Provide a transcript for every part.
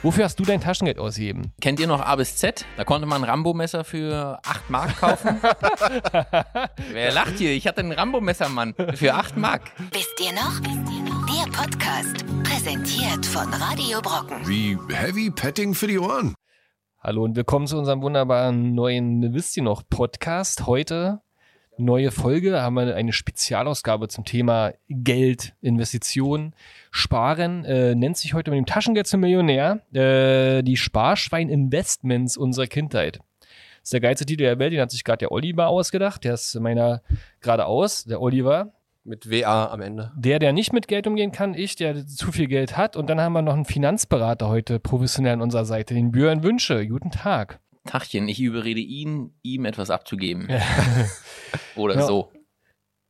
Wofür hast du dein Taschengeld ausgegeben? Kennt ihr noch A bis Z? Da konnte man ein Rambo-Messer für 8 Mark kaufen. Wer lacht hier? Ich hatte ein Rambo-Messer, Mann. Für 8 Mark. Wisst ihr noch? Der Podcast, präsentiert von Radio Brocken. Wie Heavy Petting für die Ohren. Hallo und willkommen zu unserem wunderbaren neuen Wisst ihr noch Podcast. Heute neue Folge, haben wir eine Spezialausgabe zum Thema Geld, Investitionen, Sparen. Äh, nennt sich heute mit dem Taschengeld zum Millionär äh, die Sparschwein-Investments unserer Kindheit. Das ist der geilste Titel der Welt, den hat sich gerade der Oliver ausgedacht. Der ist meiner gerade aus, der Oliver. Mit WA am Ende. Der, der nicht mit Geld umgehen kann, ich, der zu viel Geld hat. Und dann haben wir noch einen Finanzberater heute professionell an unserer Seite, den Björn Wünsche. Guten Tag. Tachchen, ich überrede ihn, ihm etwas abzugeben. Oder Ja. so.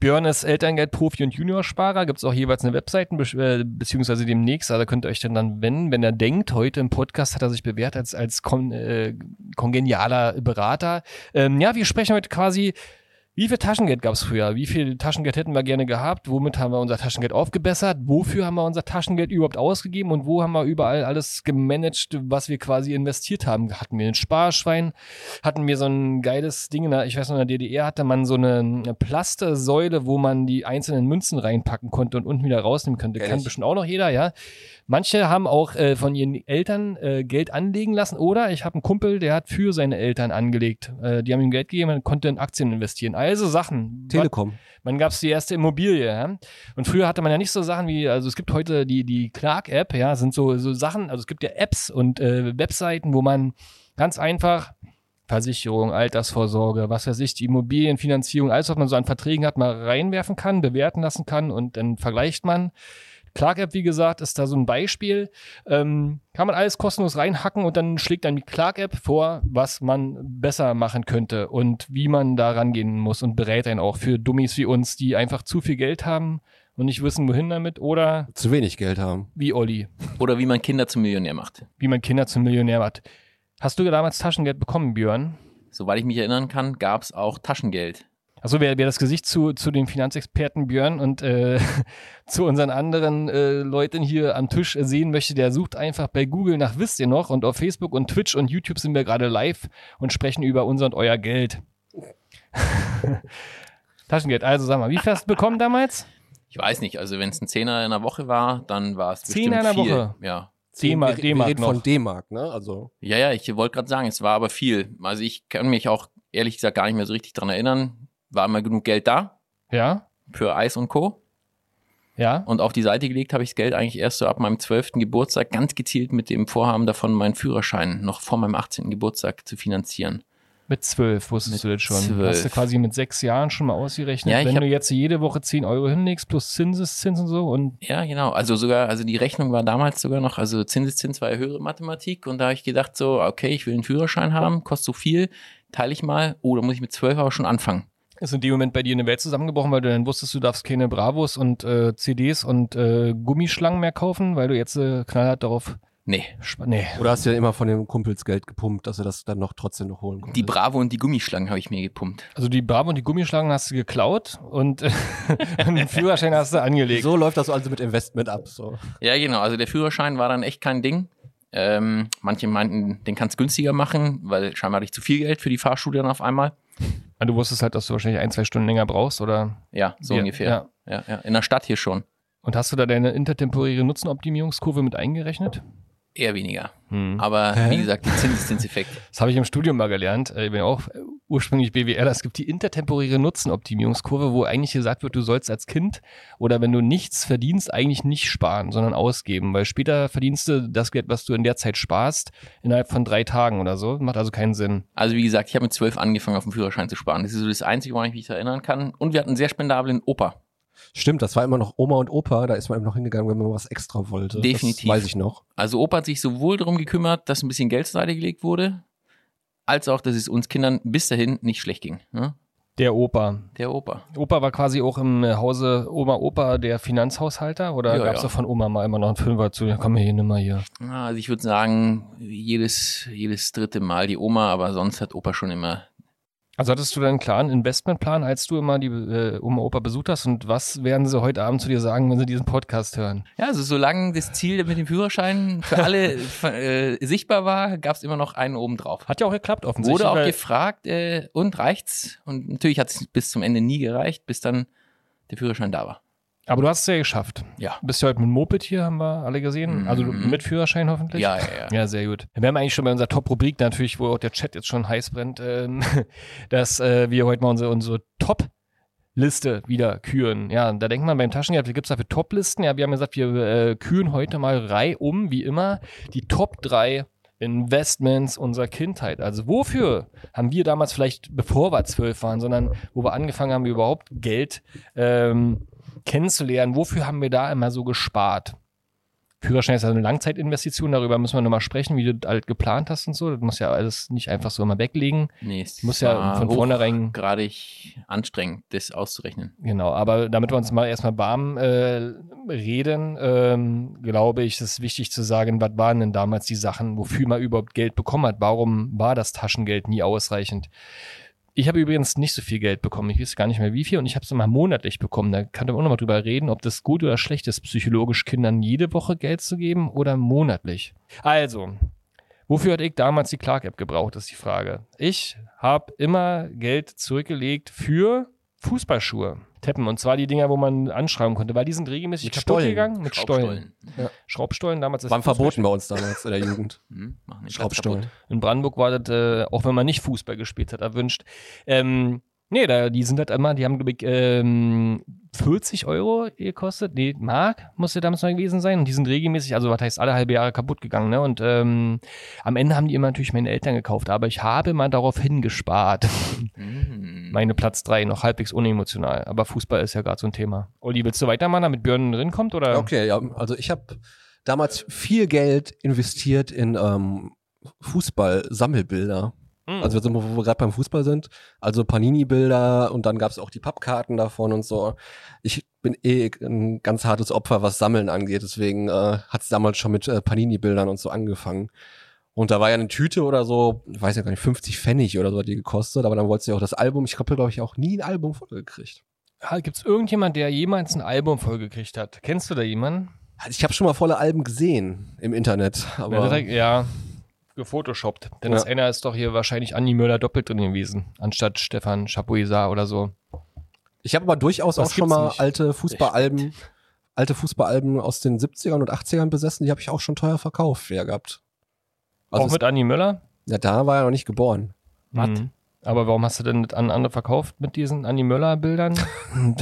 Björn ist Elterngeldprofi und Juniorsparer. Gibt es auch jeweils eine Webseite, äh, beziehungsweise demnächst. Also könnt ihr euch dann dann wenden, wenn er denkt, heute im Podcast hat er sich bewährt als, als kon äh, kongenialer Berater. Ähm, ja, wir sprechen heute quasi, wie viel Taschengeld gab es früher? Wie viel Taschengeld hätten wir gerne gehabt? Womit haben wir unser Taschengeld aufgebessert? Wofür haben wir unser Taschengeld überhaupt ausgegeben? Und wo haben wir überall alles gemanagt, was wir quasi investiert haben? Hatten wir ein Sparschwein? Hatten wir so ein geiles Ding, in der, ich weiß noch, in der DDR hatte man so eine, eine Plastesäule, wo man die einzelnen Münzen reinpacken konnte und unten wieder rausnehmen könnte. Kenn Kann bestimmt auch noch jeder, ja. Manche haben auch äh, von ihren Eltern äh, Geld anlegen lassen oder ich habe einen Kumpel, der hat für seine Eltern angelegt. Äh, die haben ihm Geld gegeben und konnte in Aktien investieren. Also Sachen. Telekom. Wann gab es die erste Immobilie? Ja? Und früher hatte man ja nicht so Sachen wie, also es gibt heute die, die Clark-App, ja, sind so, so Sachen, also es gibt ja Apps und äh, Webseiten, wo man ganz einfach Versicherung, Altersvorsorge, was weiß ich, die Immobilienfinanzierung, alles, was man so an Verträgen hat, mal reinwerfen kann, bewerten lassen kann und dann vergleicht man. Clark-App, wie gesagt, ist da so ein Beispiel. Ähm, kann man alles kostenlos reinhacken und dann schlägt dann die Clark-App vor, was man besser machen könnte und wie man da rangehen muss und berät einen auch für Dummies wie uns, die einfach zu viel Geld haben und nicht wissen, wohin damit oder Zu wenig Geld haben. wie Olli, Oder wie man Kinder zum Millionär macht. wie man Kinder zum Millionär macht. Hast du damals Taschengeld bekommen, Björn? Soweit ich mich erinnern kann, gab es auch Taschengeld. Also wer, wer das Gesicht zu, zu dem Finanzexperten Björn und äh, zu unseren anderen äh, Leuten hier am Tisch sehen möchte, der sucht einfach bei Google nach Wisst ihr noch und auf Facebook und Twitch und YouTube sind wir gerade live und sprechen über unser und euer Geld. Taschengeld, also sag mal, wie viel hast du bekommen damals? Ich weiß nicht, also wenn es ein Zehner in der Woche war, dann war es bestimmt Zehner in der viel. Woche? Ja. D-Mark, wir, wir D-Mark reden noch. von D-Mark, ne? Also Ja, ja, ich wollte gerade sagen, es war aber viel. Also ich kann mich auch ehrlich gesagt gar nicht mehr so richtig dran erinnern. War immer genug Geld da Ja, für Eis und Co. ja. Und auf die Seite gelegt habe ich das Geld eigentlich erst so ab meinem 12. Geburtstag ganz gezielt mit dem Vorhaben davon, meinen Führerschein noch vor meinem 18. Geburtstag zu finanzieren. Mit zwölf wusstest Mit du das schon. zwölf. Hast du quasi mit sechs Jahren schon mal ausgerechnet, Ja, ich wenn hab- du jetzt jede Woche 10 Euro hinlegst plus Zinseszins und so und Ja, genau. Also sogar, also die Rechnung war damals sogar noch, also Zinseszins war ja höhere Mathematik und da habe ich gedacht so, okay, ich will einen Führerschein haben, kostet so viel, teile ich mal. Oh, da muss ich mit 12 aber schon anfangen. Ist in dem Moment bei dir eine Welt zusammengebrochen, weil du dann wusstest, du darfst keine Bravos und äh, CDs und äh, Gummischlangen mehr kaufen, weil du jetzt äh, knallhart darauf. Nee, sp- Nee. oder hast du ja immer von den Kumpels Geld gepumpt, dass er das dann noch trotzdem noch holen konnte. die Bravo und die Gummischlangen habe ich mir gepumpt. Also die Bravo und die Gummischlangen hast du geklaut und den Führerschein hast du angelegt. so läuft das also mit Investment ab. So. Ja, genau. Also der Führerschein war dann echt kein Ding. Ähm, manche meinten, den kannst du günstiger machen, weil scheinbar hatte ich zu viel Geld für die Fahrschule dann auf einmal. Ah, Du wusstest halt, dass du wahrscheinlich ein, zwei Stunden länger brauchst, oder? Ja, so Ja, ungefähr. ja. Ja. Ja, In der Stadt hier schon. Und hast du da deine intertemporäre Nutzenoptimierungskurve mit eingerechnet? Eher weniger. Hm. Aber Hä? wie gesagt, die Zinseszinseffekt. Das habe ich im Studium mal gelernt. Äh, Ich bin ja auch ursprünglich BWL. Es gibt die intertemporäre Nutzenoptimierungskurve, wo eigentlich gesagt wird, du sollst als Kind oder wenn du nichts verdienst, eigentlich nicht sparen, sondern ausgeben. Weil später verdienst du das Geld, was du in der Zeit sparst, innerhalb von drei Tagen oder so. Macht also keinen Sinn. Also wie gesagt, ich habe mit zwölf angefangen, auf dem Führerschein zu sparen. Das ist so das Einzige, woran ich mich erinnern kann. Und wir hatten einen sehr spendablen Opa. Stimmt, das war immer noch Oma und Opa, da ist man eben noch hingegangen, wenn man was extra wollte. Definitiv. Das weiß ich noch. Also Opa hat sich sowohl darum gekümmert, dass ein bisschen Geld zur Seite gelegt wurde, als auch, dass es uns Kindern bis dahin nicht schlecht ging. Ne? Der Opa. Der Opa. Opa war quasi auch im Hause Oma Opa der Finanzhaushalter oder Ja, gab es ja. da von Oma mal immer noch einen Fünfer zu? Ja, komm hier, nimm mal hier. Also ich würde sagen, jedes, jedes dritte Mal die Oma, aber sonst hat Opa schon immer Also hattest du deinen klaren Investmentplan, als du immer die äh, Oma Opa besucht hast? Und was werden sie heute Abend zu dir sagen, wenn sie diesen Podcast hören? Ja, also solange das Ziel mit dem Führerschein für alle äh, sichtbar war, gab es immer noch einen oben drauf. Hat ja auch geklappt, offensichtlich. Wurde auch gefragt, äh, und reicht's? Und natürlich hat es bis zum Ende nie gereicht, bis dann der Führerschein da war. Aber du hast es ja geschafft. Ja. Bist ja heute mit dem Moped hier, haben wir alle gesehen. Also Mhm. mit Führerschein hoffentlich. Ja, ja, ja. Ja, sehr gut. Wir haben eigentlich schon bei unserer Top-Rubrik natürlich, wo auch der Chat jetzt schon heiß brennt, ähm, dass äh, wir heute mal unsere, unsere Top-Liste wieder küren. Ja, da denkt man beim Taschengeld, wie gibt's dafür Top-Listen? Ja, wir haben gesagt, wir äh, küren heute mal reihum, wie immer, die Top 3 Investments unserer Kindheit. Also wofür haben wir damals vielleicht, bevor wir zwölf waren, sondern wo wir angefangen haben, überhaupt Geld ähm, kennenzulernen, wofür haben wir da immer so gespart? Führerschein ist ja eine Langzeitinvestition, darüber müssen wir nochmal sprechen, wie du das halt geplant hast und so. Das muss ja alles nicht einfach so immer weglegen. Nee, es Muss ja von vornherein- gerade anstrengend, das auszurechnen. Genau, aber damit wir uns mal erstmal warm äh, reden, ähm, glaube ich, ist es wichtig zu sagen, was waren denn damals die Sachen, wofür man überhaupt Geld bekommen hat? Warum war das Taschengeld nie ausreichend? Ich habe übrigens nicht so viel Geld bekommen. Ich weiß gar nicht mehr wie viel und ich habe es immer monatlich bekommen. Da kann man auch nochmal drüber reden, ob das gut oder schlecht ist, psychologisch Kindern jede Woche Geld zu geben oder monatlich. Also, wofür hat ich damals die Clark-App gebraucht, ist die Frage. Ich habe immer Geld zurückgelegt für Fußballschuhe. Teppen. Und zwar die Dinger, wo man anschrauben konnte, weil die sind regelmäßig Mit kaputt gegangen. Mit Stollen. Schraubstollen. Schraubstollen damals Waren verboten bei uns damals in der Jugend. Hm, Schraubstollen. In Brandenburg war das, äh, auch wenn man nicht Fußball gespielt hat, erwünscht. Ähm, nee, da, die sind halt immer, die haben, glaube ich, ähm, 40 Euro gekostet. Nee, Mark musste damals noch gewesen sein. Und die sind regelmäßig, also was heißt, alle halbe Jahre kaputt gegangen. Ne? Und ähm, am Ende haben die immer natürlich meine Eltern gekauft. Aber ich habe mal darauf hingespart. Hm. Meine Platz drei noch halbwegs unemotional. Aber Fußball ist ja gerade so ein Thema. Olli, willst du weitermachen, damit Björn drin kommt? Oder? Okay, ja, also ich habe damals viel Geld investiert in ähm, Fußball-Sammelbilder. Hm. Also wir sind, wo wir gerade beim Fußball sind. Also Panini-Bilder und dann gab es auch die Pappkarten davon und so. Ich bin eh ein ganz hartes Opfer, was Sammeln angeht. Deswegen äh, hat es damals schon mit äh, Panini-Bildern und so angefangen. Und da war ja eine Tüte oder so, ich weiß ja gar nicht, 50 Pfennig oder so hat die gekostet, aber dann wolltest du ja auch das Album, ich habe glaube ich auch nie ein Album vollgekriegt. Ja, Gibt es irgendjemand, der jemals ein Album vollgekriegt hat? Kennst du da jemanden? Also ich habe schon mal volle Alben gesehen im Internet, aber Ja, direkt, ja, gefotoshoppt. Denn das Ja. einer ist doch hier wahrscheinlich Andi Möller doppelt drin gewesen, anstatt Stefan Chapuisat oder so. Ich habe aber durchaus Das auch schon mal nicht. alte Fußballalben, alte Fußballalben aus den 70ern und 80ern besessen, die habe ich auch schon teuer verkauft ja, gehabt. Also auch mit Andi Möller? ja, da war er noch nicht geboren. Was? Mhm. Aber warum hast du denn das an andere verkauft mit diesen Andi Möller Bildern?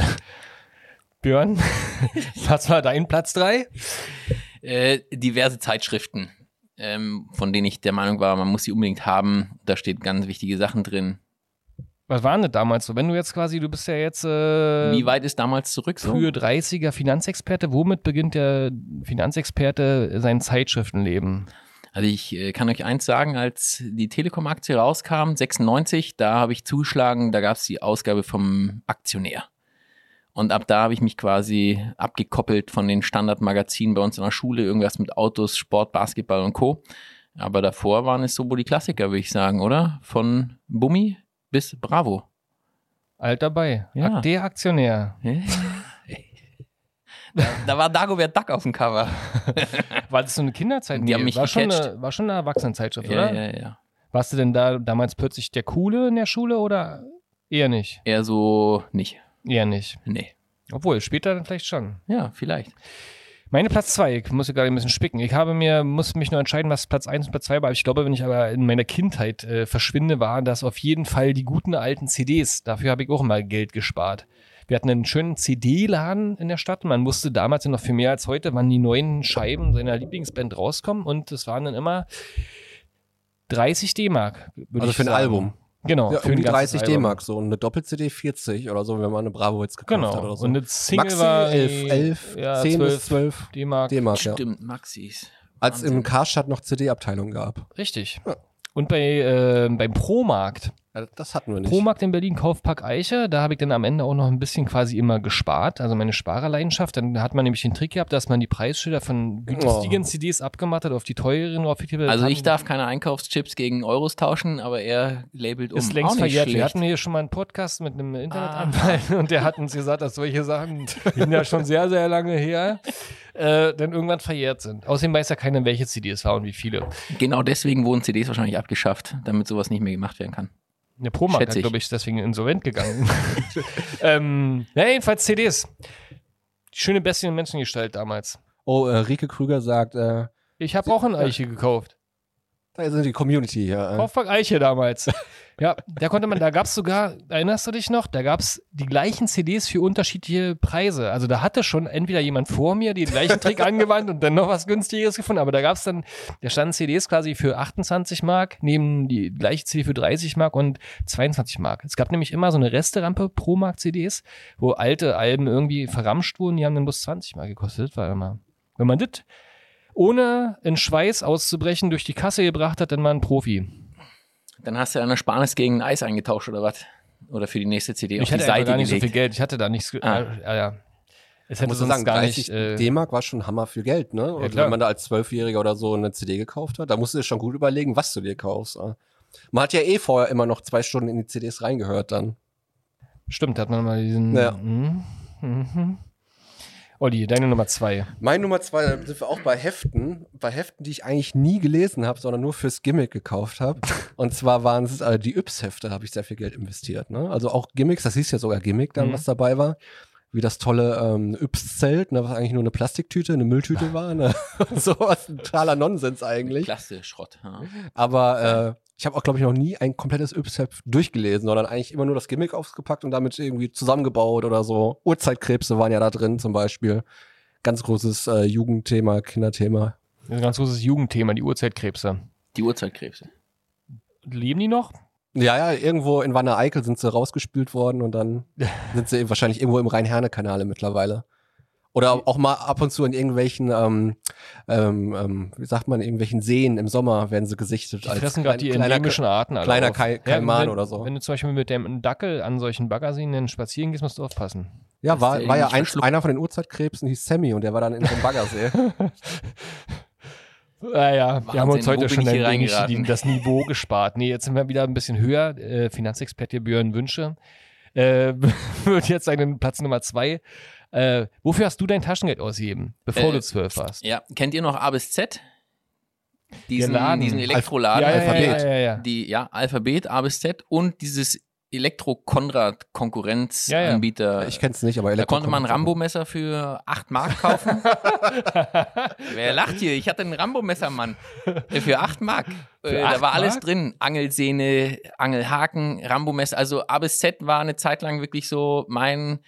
Björn, was war dein Platz 3? Äh, diverse Zeitschriften, ähm, von denen ich der Meinung war, man muss sie unbedingt haben. Da steht ganz wichtige Sachen drin. Was waren das damals so? Wenn du jetzt quasi, du bist ja jetzt äh, Wie weit ist damals zurück so? frühe 30er Finanzexperte, womit beginnt der Finanzexperte sein Zeitschriftenleben? Also ich äh, kann euch eins sagen, als die Telekom-Aktie rauskam, 96, da habe ich zugeschlagen, da gab es die Ausgabe vom Aktionär. Und ab da habe ich mich quasi abgekoppelt von den Standardmagazinen bei uns in der Schule, irgendwas mit Autos, Sport, Basketball und Co. Aber davor waren es so wohl die Klassiker, würde ich sagen, oder? Von Bummi bis Bravo. Alt dabei. Ja. Aktionär. Da, da war Dagobert Duck auf dem Cover. War das so eine Kinderzeit? Die haben mich war, schon eine, war schon eine Erwachsenenzeitschrift, Ja, oder? ja, ja. Warst du denn da damals plötzlich der Coole in der Schule oder eher nicht? Eher so nicht. Eher nicht. Nee. Obwohl, später dann vielleicht schon. Ja, vielleicht. Meine Platz zwei, ich muss ja gerade ein bisschen spicken. Ich habe mir, muss mich nur entscheiden, was Platz eins und Platz zwei war. Ich glaube, wenn ich aber in meiner Kindheit äh, verschwinde, waren das auf jeden Fall die guten alten CDs. Dafür habe ich auch immer Geld gespart. Wir hatten einen schönen CD-Laden in der Stadt. Man wusste damals ja noch viel mehr als heute, wann die neuen Scheiben seiner Lieblingsband rauskommen. Und es waren dann immer 30 D-Mark. Also für ein. Album. Genau. Ja, für ganzes 30 Album. D-Mark so und eine Doppel-CD 40 oder so, wenn man eine Bravo jetzt gekauft Genau. hat oder so. Und eine Single Maxi war 11, 11, ja, 10 12 bis 12 D-Mark. D-Mark, ja. Stimmt, Maxis. Als im Karstadt noch CD-Abteilung gab. Richtig. Ja. Und bei, äh, beim Pro-Markt, Ja, Das hatten wir nicht. Promarkt in Berlin, Kaufpark Eiche. Da habe ich dann am Ende auch noch ein bisschen quasi immer gespart. Also meine Sparerleidenschaft. Dann hat man nämlich den Trick gehabt, dass man die Preisschilder von günstigen CDs abgemacht hat auf die teureren, auf die Also ich darf keine Einkaufschips gegen Euros tauschen, aber er labelt um. ist längst Auch nicht verjährt. Wir schlecht. hatten hier schon mal einen Podcast mit einem Internetanwalt und der hat uns gesagt, dass solche Sachen, die sind ja schon sehr, sehr lange her, äh, dann irgendwann verjährt sind. Außerdem weiß ja keiner, welche CD es war und wie viele. Genau deswegen wurden CDs wahrscheinlich abgeschafft, damit sowas nicht mehr gemacht werden kann. Schätze hat, ich. glaube ich, deswegen insolvent gegangen. ähm, na, jedenfalls CDs. Die schöne Bestie und Menschengestalt damals. Oh, äh, Rike Krüger sagt, äh, Ich habe auch eine Eiche gekauft. Da sind die Community hier. Äh. Kaufpark Eiche damals. Ja, da konnte man, da gab's sogar, erinnerst du dich noch, da gab's die gleichen CDs für unterschiedliche Preise. Also da hatte schon entweder jemand vor mir den gleichen Trick angewandt und dann noch was günstigeres gefunden, aber da gab's dann, da standen CDs quasi für 28 Mark, neben die gleiche CD für 30 Mark und 22 Mark. Es gab nämlich immer so eine Resterampe pro Mark CDs, wo alte Alben irgendwie verramscht wurden, die haben dann bloß 20 Mark gekostet, war immer. Wenn man das ohne in Schweiß auszubrechen durch die Kasse gebracht hat, dann war ein Profi. Dann hast du der Sparnis gegen ein Eis eingetauscht oder was? Oder für die nächste CD auf Ich die hatte Seite gar nicht so gelegt. viel Geld. Ich hatte da nichts. Ah. Äh, ja, ja. Es Ich hätte muss sonst sagen, gar 30 nicht. Äh, D-Mark war schon Hammer viel Geld, ne? Und klar. wenn man da als Zwölfjähriger oder so eine CD gekauft hat, da musst du dir schon gut überlegen, was du dir kaufst. äh. Man hat ja eh vorher immer noch zwei Stunden in die CDs reingehört dann. stimmt, hat man mal diesen. Ja. Mhm. Mhm. Olli, deine Nummer zwei. Mein Nummer zwei, da sind wir auch bei Heften, bei Heften, die ich eigentlich nie gelesen habe, sondern nur fürs Gimmick gekauft habe. Und zwar waren es äh, die Yps-Hefte, habe ich sehr viel Geld investiert. Ne? Also auch Gimmicks, das hieß ja sogar Gimmick dann, Mhm. was dabei war. Wie das tolle ähm, Yps-Zelt, ne, was eigentlich nur eine Plastiktüte, eine Mülltüte war. Ne? Sowas, ein totaler Nonsens eigentlich. Klasse Schrott. Ja. Aber äh, ich habe auch, glaube ich, noch nie ein komplettes Yps-Heft durchgelesen, sondern eigentlich immer nur das Gimmick ausgepackt und damit irgendwie zusammengebaut oder so. Urzeitkrebse waren ja da drin zum Beispiel. Ganz großes äh, Jugendthema, Kinderthema. Ein ganz großes Jugendthema, die Urzeitkrebse. Die Urzeitkrebse. Leben die noch? Ja, ja, irgendwo in Wanne Eickel sind sie rausgespült worden und dann sind sie wahrscheinlich irgendwo im Rhein-Herne-Kanale mittlerweile. Oder auch mal ab und zu in irgendwelchen, ähm, ähm, ähm, wie sagt man, irgendwelchen Seen im Sommer werden sie gesichtet. Die fressen gerade die endemischen Arten alle kleiner. Kai- Kaiman wenn, oder so. Wenn du zum Beispiel mit dem Dackel an solchen Baggerseen spazieren gehst, musst du aufpassen. Ja, war, war ja ein, einer von den Urzeitkrebsen, hieß Sammy und der war dann in so einem Baggersee. Ja, ja, wir haben uns Wahnsinn, heute schon ein das Niveau gespart. Nee, jetzt sind wir wieder ein bisschen höher. Äh, Finanzexperte Björn Wünsche äh, wird jetzt seinen Platz Nummer zwei. Äh, wofür hast du dein Taschengeld ausgegeben, bevor Äh, du zwölf warst? Ja, kennt ihr noch A bis Z? Diesen, Laden. diesen Elektroladen. ja, ja, Alphabet. Ja, ja, ja. Die, ja, Alphabet, A bis Z und dieses Elektro-Konrad-Konkurrenzanbieter. ich kenn's nicht, aber Da konnte man ein Elektro- Rambo-Messer für 8 Mark kaufen. Wer lacht hier? Ich hatte ein Rambo-Messer, Mann. Äh, Für 8 Mark. Äh, da 8 war alles Mark? drin. Angelsehne, Angelhaken, Rambo-Messer. Also A bis Z war eine Zeit lang wirklich so mein,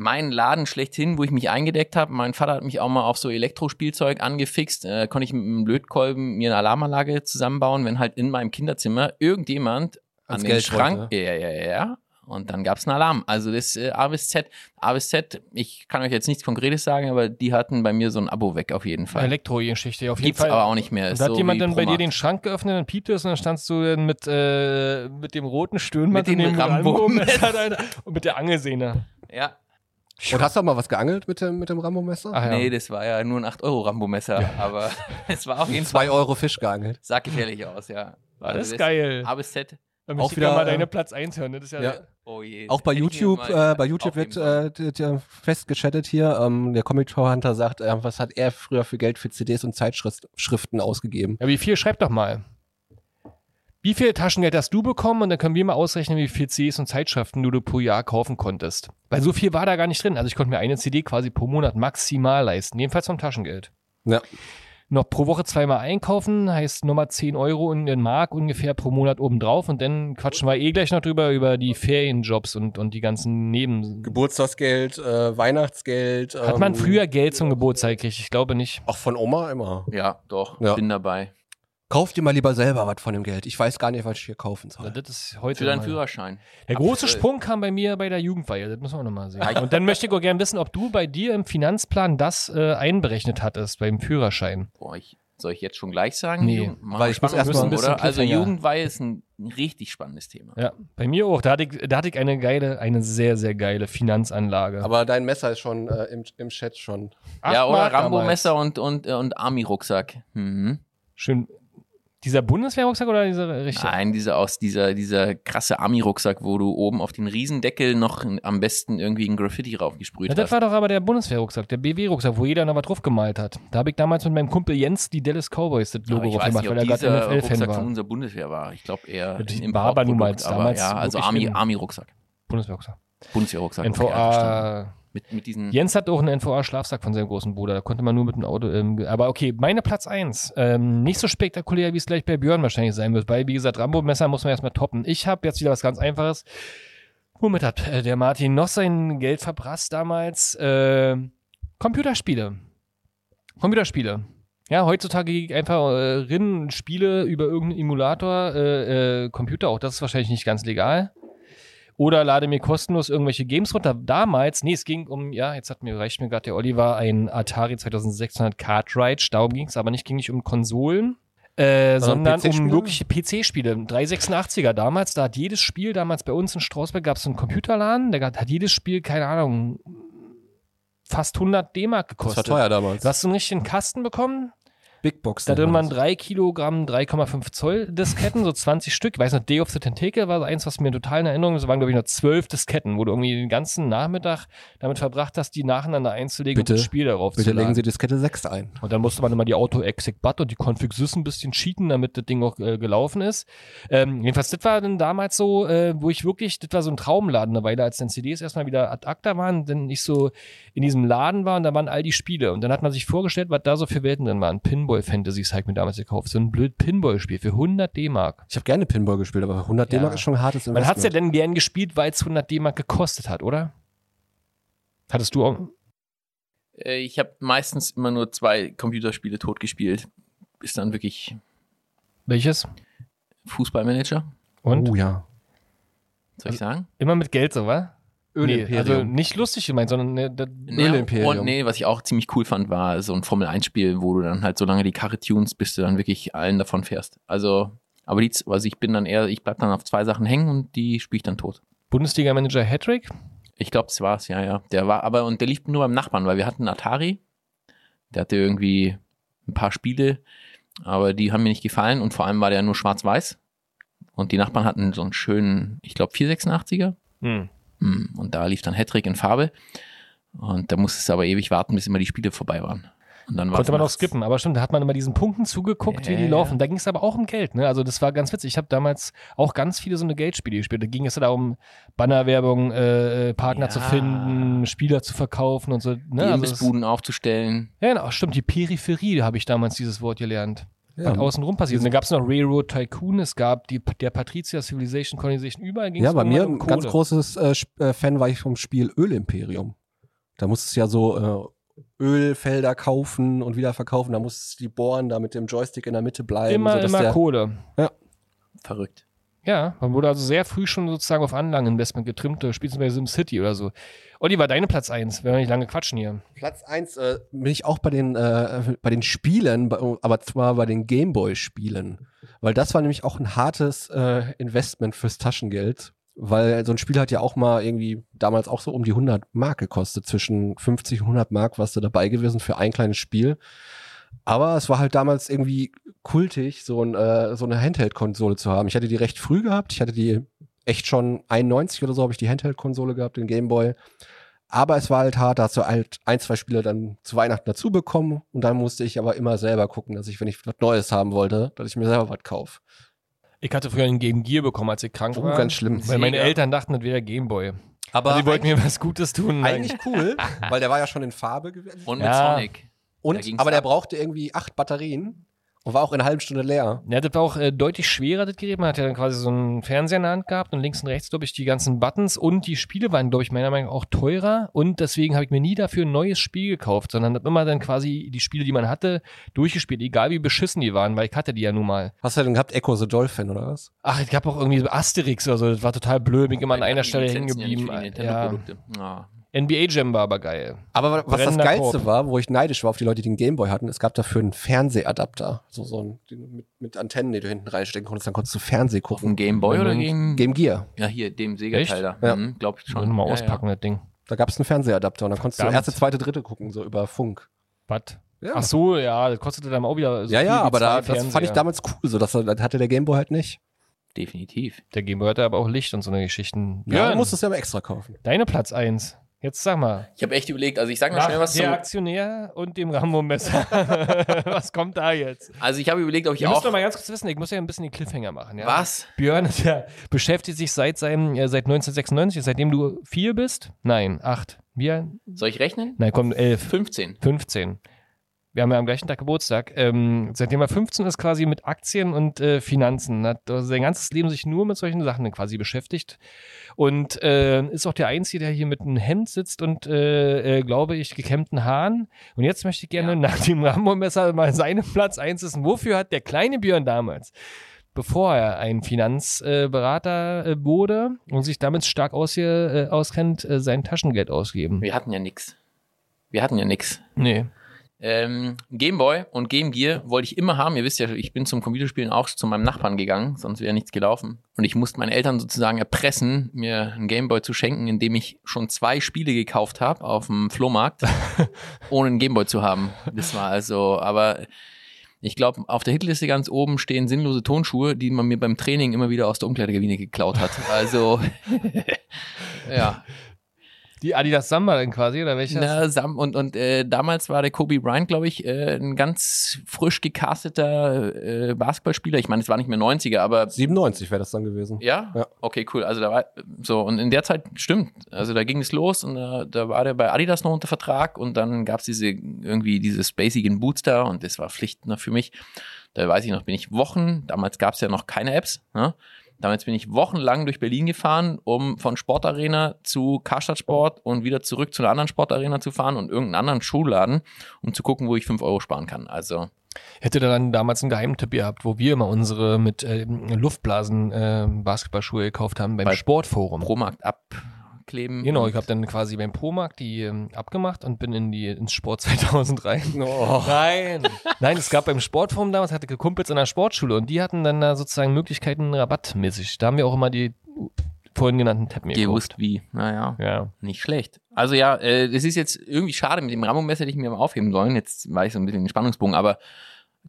mein Laden schlechthin, wo ich mich eingedeckt habe. Mein Vater hat mich auch mal auf so Elektrospielzeug angefixt. Äh, konnte ich mit einem Lötkolben mir eine Alarmanlage zusammenbauen, wenn halt in meinem Kinderzimmer irgendjemand an Ans den Geld Schrank. wollte. Ja, ja, ja, ja. Und dann gab's einen Alarm. Also das äh, A bis Z. A bis Z, ich kann euch jetzt nichts Konkretes sagen, aber die hatten bei mir so ein Abo weg auf jeden Fall. Elektro-Geschichte, auf jeden Gibt's Fall. aber auch nicht mehr. Da hat so jemand dann bei dir den Schrank geöffnet, dann piepte es und dann standst du dann mit, äh, mit dem roten Stirnband Mit dem da- und mit der Angelsehne. Ja. Und hast du auch mal was geangelt mit dem, mit dem Rambo-Messer? Ach ja. Nee, das war ja nur ein 8-Euro-Rambo-Messer. Aber es war auf jeden Fall. Zwei Euro Fisch geangelt. Sah gefährlich aus, ja. War das Also geil. A bis Z. Da Auch wieder, mal äh, deine Platz 1 hören. ne? Das ist ja, Ja. Oh je. Auch bei YouTube, äh, bei YouTube wird äh, festgechattet hier. Ähm, der Comic Hunter sagt, äh, was hat er früher für Geld für CDs und Zeitschriften ausgegeben? Ja, wie viel? Schreib doch mal. Wie viel Taschengeld hast du bekommen? Und dann können wir mal ausrechnen, wie viel CDs und Zeitschriften du, du pro Jahr kaufen konntest. Weil so viel war da gar nicht drin. Also ich konnte mir eine CD quasi pro Monat maximal leisten. Jedenfalls vom Taschengeld. Ja. Noch pro Woche zweimal einkaufen, heißt nochmal 10 Euro in den Mark ungefähr pro Monat obendrauf. Und dann quatschen wir eh gleich noch drüber, über die Ferienjobs und, und die ganzen Neben... Geburtstagsgeld, äh, Weihnachtsgeld. Hat man ähm, früher Geld zum Geburtstag gekriegt? Ich glaube nicht. Auch von Oma immer. Ja, doch. Ja. Bin dabei. Kauf dir mal lieber selber was von dem Geld. Ich weiß gar nicht, was ich hier kaufen soll. Das ist heute Für deinen Führerschein. Der große zwölf. Sprung kam bei mir bei der Jugendweihe, das müssen wir auch nochmal sehen. Und dann möchte ich auch gerne wissen, ob du bei dir im Finanzplan das äh, einberechnet hattest beim Führerschein. Boah, ich Soll ich jetzt schon gleich sagen? Nee, Jugend- Machen weil wir ich muss erst mal ein bisschen oder? Also Cliffhanger. Jugendweihe ist ein richtig spannendes Thema. Ja, bei mir auch. Da hatte ich, da hatte ich eine geile, eine sehr, sehr geile Finanzanlage. Aber dein Messer ist schon äh, im, im Chat schon. Acht ja, oder Mark Rambo-Messer und, und, äh, und Army-Rucksack. Mhm. Schön. Dieser Bundeswehrrucksack oder dieser richtige? Nein, dieser aus dieser, dieser krasse Army-Rucksack, wo du oben auf den Riesendeckel noch am besten irgendwie ein Graffiti raufgesprüht Ja, das hast. war doch aber der Bundeswehrrucksack, der BW-Rucksack, wo jeder noch was drauf gemalt hat. Da habe ich damals mit meinem Kumpel Jens die Dallas Cowboys das Logo drauf gemacht, weil er gerade NFL-Fan Rucksack von war. unserer Bundeswehr war. Ich glaube eher Ja, ein war aber nun mal damals ja, also wirklich Army, Army-Rucksack. Bundeswehrrucksack. Bundeswehrrucksack. okay. NVA. Mit, mit diesen Jens hat auch einen NVA-Schlafsack von seinem großen Bruder. Da konnte man nur mit dem Auto. Ähm, aber okay, meine Platz 1. Ähm, nicht so spektakulär, wie es gleich bei Björn wahrscheinlich sein wird. Weil, wie gesagt, Rambo-Messer muss man erstmal toppen. Ich habe jetzt wieder was ganz Einfaches. Womit hat äh, der Martin noch sein Geld verprasst damals? Äh, Computerspiele. Computerspiele. Ja, heutzutage einfach äh, rin, spiele über irgendeinen Emulator, äh, äh, Computer, auch das ist wahrscheinlich nicht ganz legal. Oder lade mir kostenlos irgendwelche Games runter. Damals, nee, es ging um, ja, jetzt hat mir, reicht mir gerade der Oliver, ein Atari 2600 Cartridge. Darum ging es aber nicht, ging nicht um Konsolen, äh, sondern um PC-Spiele? wirkliche PC-Spiele. 386er damals, da hat jedes Spiel, damals bei uns in Strausberg gab es einen Computerladen, der hat jedes Spiel, keine Ahnung, fast 100 D-Mark Das gekostet. war teuer damals. Du hast einen richtigen Kasten bekommen, Big Box. da drin waren man's. drei Kilogramm 3,5 Zoll Disketten, so 20 Stück. Ich weiß noch, Day of the Tentacle war so eins, was mir total in Erinnerung ist. Es waren, glaube ich, noch zwölf Disketten, wo du irgendwie den ganzen Nachmittag damit verbracht hast, die nacheinander einzulegen Bitte- und das Spiel darauf Bitte zu legen laden. Sie Diskette 6 ein. Und dann musste man immer die Auto-Exec-Bat und die Config-Sys ein bisschen cheaten, damit das Ding auch äh, gelaufen ist. Ähm, jedenfalls, das war dann damals so, äh, wo ich wirklich, das war so ein Traumladen eine Weile, als dann CDs erstmal wieder ad acta waren, denn ich so in diesem Laden war und da waren all die Spiele. Und dann hat man sich vorgestellt, was da so für Welten drin waren. Pinball-Fantasies habe ich mir damals gekauft. So ein blöd Pinball-Spiel für 100 D-Mark. Ich habe gerne Pinball gespielt, aber 100 Ja. D-Mark ist schon ein hartes Man Investment. hat es ja denn gern gespielt, weil es 100 D-Mark gekostet hat, oder? Hattest du auch? Äh, Ich habe meistens immer nur zwei Computerspiele totgespielt. Ist dann wirklich Welches? Fußballmanager, Und? Oh ja. soll ich sagen? Immer mit Geld, so, wa? Nee, Ölimperium. also nicht lustig gemeint, sondern ne, das, Ölimperium. Und nee, was ich auch ziemlich cool fand, war so ein Formel-1-Spiel, wo du dann halt so lange die Karre tunst, bis du dann wirklich allen davon fährst. Also, aber die, also ich bin dann eher, ich bleib dann auf zwei Sachen hängen und die spiele ich dann tot. Bundesliga-Manager Hattrick. Ich glaube, das war's, ja, ja. Der war, aber, und der lief nur beim Nachbarn, weil wir hatten einen Atari. Der hatte irgendwie ein paar Spiele, aber die haben mir nicht gefallen und vor allem war der nur schwarz-weiß. Und die Nachbarn hatten so einen schönen, ich glaube, 486er. Hm. Mm, Und da lief dann Hattrick in Farbe. Und da musstest du aber ewig warten, bis immer die Spiele vorbei waren. Und dann Konnte man auch skippen, aber stimmt, da hat man immer diesen Punkten zugeguckt, wie Ja, die ja. laufen. Da ging es aber auch um Geld, ne? Also das war ganz witzig. Ich habe damals auch ganz viele so eine Geldspiele gespielt. Da ging es ja darum, Bannerwerbung, äh, äh, Partner Ja. zu finden, Spieler zu verkaufen und so. Ne? Die Also Imbissbuden aufzustellen. ja, genau, stimmt. Die Peripherie habe ich damals dieses Wort gelernt. Ja. Was außenrum passiert. Und dann gab es noch Railroad Tycoon, es gab die, der Patrizia Civilization, Colonization, überall ging es Ja, bei mir um ein ganz Kohle. großes äh, äh, Fan war ich vom Spiel Ölimperium. Da musstest du ja so äh, Ölfelder kaufen und wieder verkaufen. Da musstest du die bohren, da mit dem Joystick in der Mitte bleiben. Immer, sodass immer der, Kohle. Verrückt. Ja, man wurde also sehr früh schon sozusagen auf Anlageninvestment getrimmt. Du spielst bei SimCity oder so. Oliver, deine Platz 1, wenn wir nicht lange quatschen hier. Platz 1 äh, bin ich auch bei den, äh, bei den Spielen, aber zwar bei den Gameboy-Spielen. Weil das war nämlich auch ein hartes äh, Investment fürs Taschengeld. Weil so ein Spiel hat ja auch mal irgendwie damals auch so um die 100 Mark gekostet. Zwischen 50 und 100 Mark warst du dabei gewesen für ein kleines Spiel. Aber es war halt damals irgendwie kultig, so, ein, äh, so eine Handheld-Konsole zu haben. Ich hatte die recht früh gehabt. Ich hatte die echt schon 91 oder so habe ich die Handheld-Konsole gehabt, den Gameboy. Aber es war halt hart, da hast du halt ein, zwei Spiele dann zu Weihnachten dazu bekommen und dann musste ich aber immer selber gucken, dass ich, wenn ich was Neues haben wollte, dass ich mir selber was kaufe. Ich hatte früher einen Game Gear bekommen, als ich krank Oh, war. ganz schlimm. Weil meine. Eltern dachten, das wäre Gameboy. Aber Also die wollten mir was Gutes tun. eigentlich cool, weil der war ja schon in Farbe gewesen. Und mit Ja. Sonic. Und, aber der ab. brauchte irgendwie acht Batterien und war auch in einer halben Stunde leer. Ja, das war auch äh, deutlich schwerer, das Gerät. Man hat ja dann quasi so einen Fernseher in der Hand gehabt und links und rechts, glaube ich, die ganzen Buttons und die Spiele waren, glaube ich, meiner Meinung nach auch teurer und deswegen habe ich mir nie dafür ein neues Spiel gekauft, sondern habe immer dann quasi die Spiele, die man hatte, durchgespielt, egal wie beschissen die waren, weil ich hatte die ja nun mal. Hast du denn gehabt Echo the Dolphin oder was? Ach, ich habe auch irgendwie so Asterix oder so, das war total blöd, bin immer an einer Stelle hängen ja geblieben. Ja, Nintendo-Produkte. Ah. NBA Jam war aber geil. Aber was das Brennender Geilste Korb. war, wo ich neidisch war auf die Leute, die einen Gameboy hatten, es gab dafür einen Fernsehabapter. So, so ein, den mit, mit Antennen, die du hinten reinstecken konntest, dann konntest du Fernseh Auf dem gucken. Game Boy oder Game? Game Gear. Ja, hier, dem Sega-Teil da. Ja. Mhm, Glaub ich Schon mal ja, auspacken, das Ding. Da gab es einen Fernsehabapter und dann konntest Verdammt. du erste, zweite, dritte gucken, so über Funk. Was? Ja. Ach so, ja, das kostete dann auch wieder so ja, viel ja, aber da, das fand ich damals cool, so das, das hatte der Gameboy halt nicht. Ja. Definitiv. Der Gameboy hatte aber auch Licht und so eine Geschichten. Ja, Björn, du musst es ja aber extra kaufen. deine Platz 1. Jetzt sag mal. Ich habe echt überlegt, also ich sag mal schnell was der zum. Aktionär und dem Rambo-Messer. was kommt da jetzt? Also ich habe überlegt, ob ich Ihr müsst auch. noch mal ganz kurz wissen, ich muss ja ein bisschen den Cliffhanger machen. Ja? Was? Björn ist ja, beschäftigt sich seit seinem, äh, seit 1996, seitdem du vier bist? Nein, acht. Wir? Soll ich rechnen? Nein, komm, elf. 15. 15. Wir haben ja am gleichen Tag Geburtstag. Ähm, seitdem er 15 ist, quasi mit Aktien und äh, Finanzen. Hat also sein ganzes Leben sich nur mit solchen Sachen quasi beschäftigt. Und äh, ist auch der Einzige, der hier mit einem Hemd sitzt und, äh, äh, glaube ich, gekämmten Haaren. Und jetzt möchte ich gerne Ja. nach dem Rambo-Messer mal seinen Platz eins wissen. Wofür hat der kleine Björn damals, bevor er ein Finanzberater äh, wurde und sich damit stark aus, äh, auskennt, sein Taschengeld ausgegeben? Wir hatten ja nix. Wir hatten ja nix. Nee. Ähm, Gameboy und Game Gear wollte ich immer haben. Ihr wisst ja, ich bin zum Computerspielen auch zu meinem Nachbarn gegangen, sonst wäre nichts gelaufen. Und ich musste meine Eltern sozusagen erpressen, mir einen Gameboy zu schenken, indem ich schon zwei Spiele gekauft habe auf dem Flohmarkt, ohne einen Gameboy zu haben. Das war also, aber ich glaube, auf der Hitliste ganz oben stehen sinnlose Tonschuhe, die man mir beim Training immer wieder aus der Umkleidekabine geklaut hat. Also, ja. Die Adidas Samba dann quasi, oder welche? Na, Sam und, und äh, damals war der Kobe Bryant, glaube ich, äh, ein ganz frisch gecasteter äh, Basketballspieler. Ich meine, es war nicht mehr 90er, aber 97 wäre das dann gewesen. ja? Ja. Okay, cool. Also da war so, und in der Zeit stimmt. Also da ging es los und äh, da war der bei Adidas noch unter Vertrag und dann gab es diese irgendwie diese spacigen Boots da und das war Pflicht ne, für mich. Da weiß ich noch, bin ich Wochen, damals gab es ja noch keine Apps, ne? Damals bin ich wochenlang durch Berlin gefahren, um von Sportarena zu Karstadt Sport und wieder zurück zu einer anderen Sportarena zu fahren und irgendeinen anderen Schuhladen, um zu gucken, wo ich 5 Euro sparen kann. Also Hätte dann damals einen Geheimtipp gehabt, wo wir immer unsere mit äh, Luftblasen äh, Basketballschuhe gekauft haben beim Bei Sportforum. Promarkt abkleben. Genau, ich habe dann quasi beim Promarkt die ähm, abgemacht und bin in die ins Sport 2000 rein. Oh. Nein. Nein, es gab beim Sportforum damals, hatte Kumpels an der Sportschule und die hatten dann da sozusagen Möglichkeiten rabattmäßig. Da haben wir auch immer die vorhin genannten Teppen gewusst wie. Naja. Ja. Nicht schlecht. Also ja, äh, es ist jetzt irgendwie schade mit dem Rambo-Messer, hätte ich mir mal aufheben sollen. Jetzt war ich so ein bisschen den Spannungsbogen, aber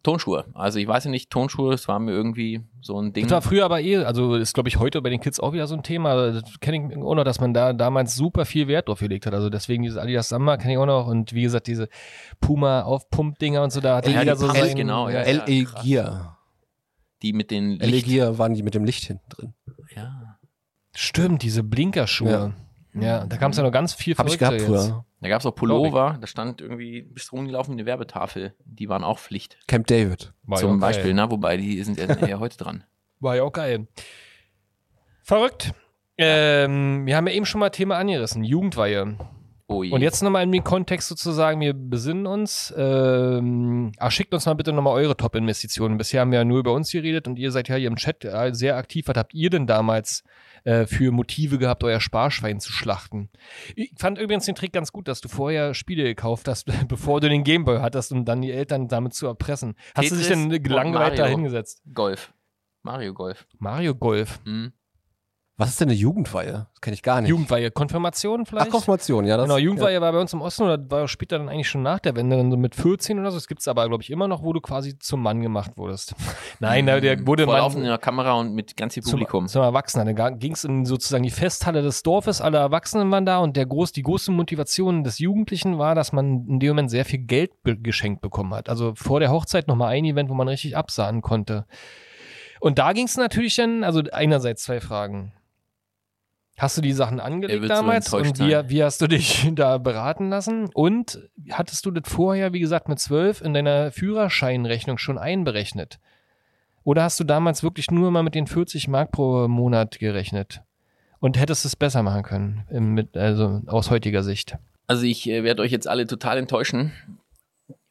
Tonschuhe. Also ich weiß ja nicht, Tonschuhe, das war mir irgendwie so ein Ding. Das war früher aber eh, also ist glaube ich heute bei den Kids auch wieder so ein Thema. Das kenne ich auch noch, dass man da damals super viel Wert drauf gelegt hat. Also deswegen dieses Adidas Samba kenne ich auch noch und wie gesagt diese Puma Aufpump-Dinger und so, da hatte Ja, jeder die so Pumps, sein, genau, ja, LE ja. Gear. Die mit den LE. Gear waren die mit dem Licht hinten drin. Ja. Stimmt, diese Blinkerschuhe. Ja, da kam es ja noch ganz viel Hab ich gehabt jetzt. früher. Da gab es auch Pullover, da stand irgendwie, bist rumgelaufen, eine Werbetafel. Die waren auch Pflicht. Camp David. War ja zum geil. Beispiel, ne? Wobei die sind ja eher heute dran. War ja auch geil. Verrückt. Ähm, wir haben ja eben schon mal Thema angerissen, Jugendweihe. Oh je. Und jetzt nochmal in den Kontext sozusagen, wir besinnen uns. Ähm, ach, schickt uns mal bitte nochmal eure Top-Investitionen. Bisher haben wir ja nur über uns geredet und ihr seid ja hier im Chat sehr aktiv. Was habt ihr denn damals äh, für Motive gehabt, euer Sparschwein zu schlachten? Ich fand übrigens den Trick ganz gut, dass du vorher Spiele gekauft hast, bevor du den Gameboy hattest, um dann die Eltern damit zu erpressen. Hast du dich Tetris denn gelangweilt da hingesetzt? Golf. Mario Golf. Mario Golf. Hm. Was ist denn eine Jugendweihe? Das kenne ich gar nicht. Jugendweihe, Konfirmation Ach, vielleicht? Konfirmation, ja. Das, Genau, Jugendweihe war bei uns im Osten oder war später dann eigentlich schon nach der Wende, dann so mit 14 oder so. Das gibt es aber, glaube ich, immer noch, wo du quasi zum Mann gemacht wurdest. Nein, da der wurde Vor man laufender Kamera und mit ganz viel zum, Publikum. zum Erwachsenen. Da ging es in sozusagen die Festhalle des Dorfes, alle Erwachsenen waren da und der groß, die große Motivation des Jugendlichen war, dass man in dem Moment sehr viel Geld geschenkt bekommen hat. Also vor der Hochzeit nochmal ein Event, wo man richtig absahen konnte. Und da ging es natürlich dann, also einerseits zwei Fragen. Hast du die Sachen angelegt so damals enttäuscht und wie, wie hast du dich da beraten lassen? Und hattest du das vorher, wie gesagt, mit zwölf in deiner Führerscheinrechnung schon einberechnet? Oder hast du damals wirklich nur mal mit den 40 Mark pro Monat gerechnet? Und hättest es besser machen können, mit, also aus heutiger Sicht? Also ich äh, werde euch jetzt alle total enttäuschen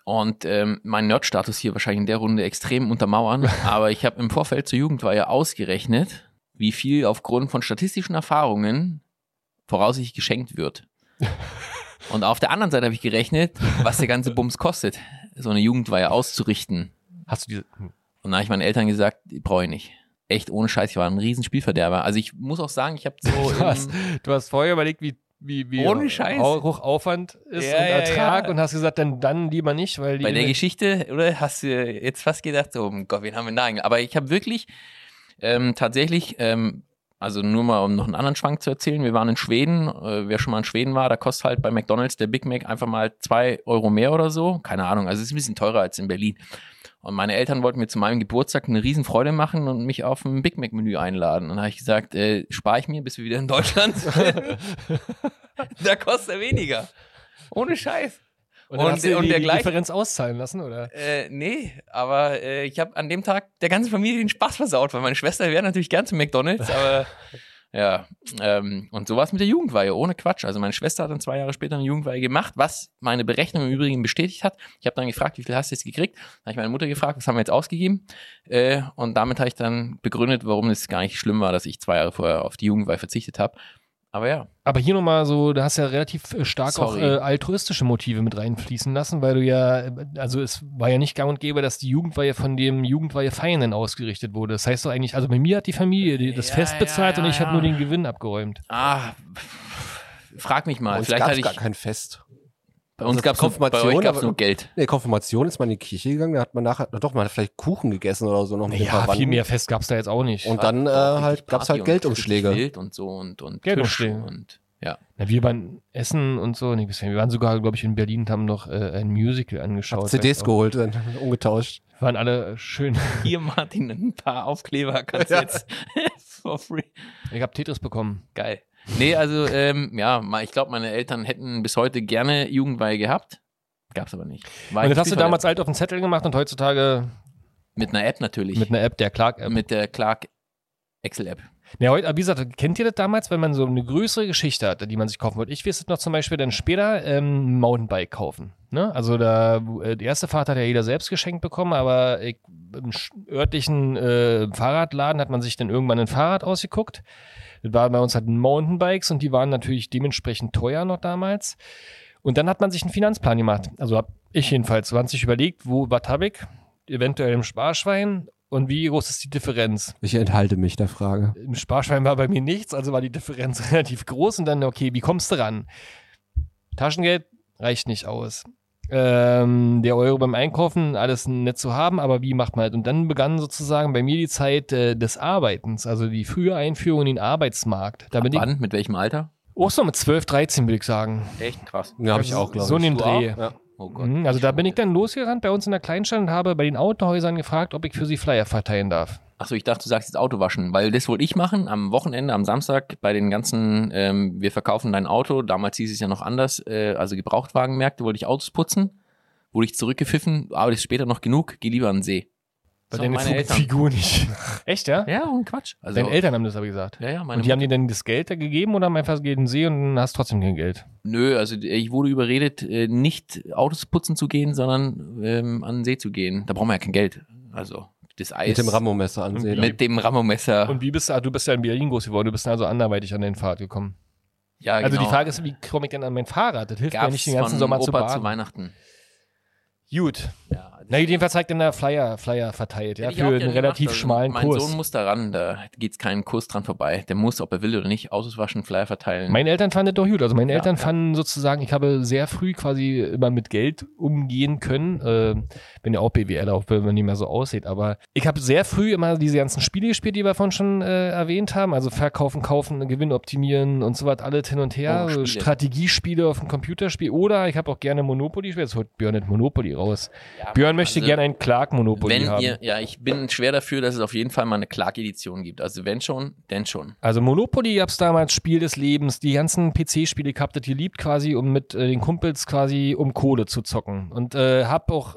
und ähm, meinen Nerd-Status hier wahrscheinlich in der Runde extrem untermauern. aber ich habe im Vorfeld zur Jugendweihe ausgerechnet, wie viel aufgrund von statistischen Erfahrungen voraussichtlich geschenkt wird. Und auf der anderen Seite habe ich gerechnet, was der ganze Bums kostet, so eine Jugendweihe auszurichten. Hast du diese. hm. Und da habe ich meinen Eltern gesagt, die brauche ich nicht. Echt ohne Scheiß, ich war ein riesen Spielverderber. Also ich muss auch sagen, ich habe so Du hast, du hast vorher überlegt, wie, wie, wie Ohne Scheiß. hoch Aufwand ist Ja, und ja, Ertrag ja. und hast gesagt, dann, dann lieber nicht, weil die. bei der Geschichte, oder hast du jetzt fast gedacht, oh Gott, wen haben wir da eigentlich? Aber ich habe wirklich ähm, tatsächlich, ähm, also nur mal um noch einen anderen Schwank zu erzählen, wir waren in Schweden, äh, wer schon mal in Schweden war, da kostet halt bei McDonalds der Big Mac einfach mal zwei Euro mehr oder so, keine Ahnung, also es ist ein bisschen teurer als in Berlin. Und meine Eltern wollten mir zu meinem Geburtstag eine Riesenfreude machen und mich auf ein Big Mac Menü einladen. Und da habe ich gesagt, äh, spare ich mir, bis wir wieder in Deutschland sind. da kostet er weniger. Ohne Scheiß. Und und- hast du und die, der die gleich- Differenz auszahlen lassen, oder? Äh, nee, aber äh, ich habe an dem Tag der ganzen Familie den Spaß versaut, weil meine Schwester wäre natürlich gern zu McDonalds, aber ja, ähm, und so war es mit der Jugendweihe, ohne Quatsch. Also meine Schwester hat dann zwei Jahre später eine Jugendweihe gemacht, was meine Berechnung im Übrigen bestätigt hat. Ich habe dann gefragt, wie viel hast du jetzt gekriegt? Dann habe ich meine Mutter gefragt, was haben wir jetzt ausgegeben? Äh, und damit habe ich dann begründet, warum es gar nicht schlimm war, dass ich zwei Jahre vorher auf die Jugendweihe verzichtet habe. Aber ja, Aber hier nochmal so, du hast ja relativ äh, stark auch Sorry. äh, altruistische Motive mit reinfließen lassen, weil du ja, äh, also es war ja nicht gang und gäbe, dass die Jugendweihe von dem Jugendweihe Feiernden ausgerichtet wurde. Das heißt doch eigentlich, also bei mir hat die Familie die, das Ja, Fest ja, bezahlt ja, und ich habe ja. nur den Gewinn abgeräumt. ah, frag mich mal. Vielleicht hatte ich, gar kein Fest. Bei uns Also gab es bei Konfirmation, euch gab's nur Geld. Nee, Konfirmation ist man in die Kirche gegangen, da hat man nachher, na doch mal vielleicht Kuchen gegessen oder so noch mit Ja, viel mehr Fest gab's da jetzt auch nicht. Und dann äh, halt gab's Party halt und Geldumschläge. Wild und so und, und Geldumschläge. Und ja. Na, wir waren Essen und so. Nee, bisher- wir waren sogar, glaube ich, in Berlin und haben noch äh, ein Musical angeschaut. CDs Weißt du? geholt, dann umgetauscht. Wir waren alle schön. Hier, Martin, ein paar Aufkleber kannst du Ja. jetzt for free. Ich habe Tetris bekommen. Geil. Nee, also, ähm, ja, ich glaube, meine Eltern hätten bis heute gerne Jugendweihe gehabt. Gab's aber nicht. War Und das hast du damals alt auf den Zettel gemacht und heutzutage Mit einer App natürlich. mit einer App, der Clark-App. Mit der Clark Excel-App. Ja, heute, aber wie gesagt, kennt ihr das damals, wenn man so eine größere Geschichte hatte, die man sich kaufen wollte? Ich es noch zum Beispiel dann später ähm, ein Mountainbike kaufen. Ne? Also da, äh, die erste Fahrt hat ja jeder selbst geschenkt bekommen, aber ich, im örtlichen äh, Fahrradladen hat man sich dann irgendwann ein Fahrrad ausgeguckt. Das waren bei uns halt Mountainbikes und die waren natürlich dementsprechend teuer noch damals. Und dann hat man sich einen Finanzplan gemacht. Also hab ich jedenfalls. Man hat sich überlegt, wo, was habe ich? Eventuell im Sparschwein und wie groß ist die Differenz? Ich enthalte mich der Frage. Im Sparschwein war bei mir nichts, also war die Differenz relativ groß und dann, okay, wie kommst du ran? Taschengeld reicht nicht aus. Ähm, der Euro beim Einkaufen, alles nett zu haben, aber wie macht man das? Und dann begann sozusagen bei mir die Zeit äh, des Arbeitens, also die frühe Einführung in den Arbeitsmarkt. Da Wann? Mit welchem Alter? auch so mit 12, 13, würde ich sagen. Echt krass. Ja, habe ich auch, glaube so in ich. dem Du Dreh. auch? Ja. Oh Gott. Mhm, also da bin ich dann losgerannt bei uns in der Kleinstadt und habe bei den Autohäusern gefragt, ob ich für sie Flyer verteilen darf. Achso, ich dachte, du sagst jetzt Auto waschen, weil das wollte ich machen am Wochenende, am Samstag bei den ganzen, ähm, wir verkaufen dein Auto, damals hieß es ja noch anders, äh, also Gebrauchtwagenmärkte, wollte ich Autos putzen, wurde ich zurückgepfiffen, aber das ist später noch genug, geh lieber an den See. Bei Eltern. Figur nicht. Echt, ja? Ja, und Quatsch. Also, Deine Eltern haben das aber gesagt. Ja, ja, meine Und die haben dir dann das Geld da gegeben oder haben einfach jeden See und dann hast trotzdem kein Geld? Nö, also ich wurde überredet, äh, nicht Autos putzen zu gehen, sondern ähm, an den See zu gehen. Da brauchen wir ja kein Geld. Also das Eis Mit dem Rambo-Messer ansehen. mit dem Ramomesser. Und wie bist du, ah, du bist ja in Berlin groß geworden, du bist also anderweitig an den Pfad gekommen. ja, Also genau. die Frage ist, wie komme ich denn an mein Fahrrad? Das hilft mir Gab's nicht den ganzen von Sommer zu Opa zu baden. Weihnachten. Gut. Ja, Na, jedenfalls zeigt dann der Flyer, Flyer verteilt, ja, für einen gerne relativ gemacht. Also schmalen mein Kurs. Sohn muss da ran, da geht's keinen Kurs dran vorbei. Der muss, ob er will oder nicht, Autos waschen, Flyer verteilen. Meine Eltern fanden das doch gut. Also meine Ja, Eltern ja. fanden sozusagen, ich habe sehr früh quasi immer mit Geld umgehen können. Äh, bin ja auch BWLer, auch wenn man nicht mehr so aussieht. Aber ich habe sehr früh immer diese ganzen Spiele gespielt, die wir vorhin schon äh, erwähnt haben. Also verkaufen, kaufen, Gewinn optimieren und so was, alles hin und her. Oh, Spiele. Strategiespiele auf dem Computerspiel. Oder ich habe auch gerne Monopoly gespielt. Jetzt holt Björn nicht Monopoly raus. Ja, Björn möchte also, gerne ein Clark Monopoly Wenn haben. ihr, ja, ich bin schwer dafür, dass es auf jeden Fall mal eine Clark-Edition gibt. Also wenn schon, denn schon. Also Monopoly gab's damals Spiel des Lebens, die ganzen PC-Spiele gehabt, ihr liebt quasi, um mit äh, den Kumpels quasi um Kohle zu zocken. Und äh, hab auch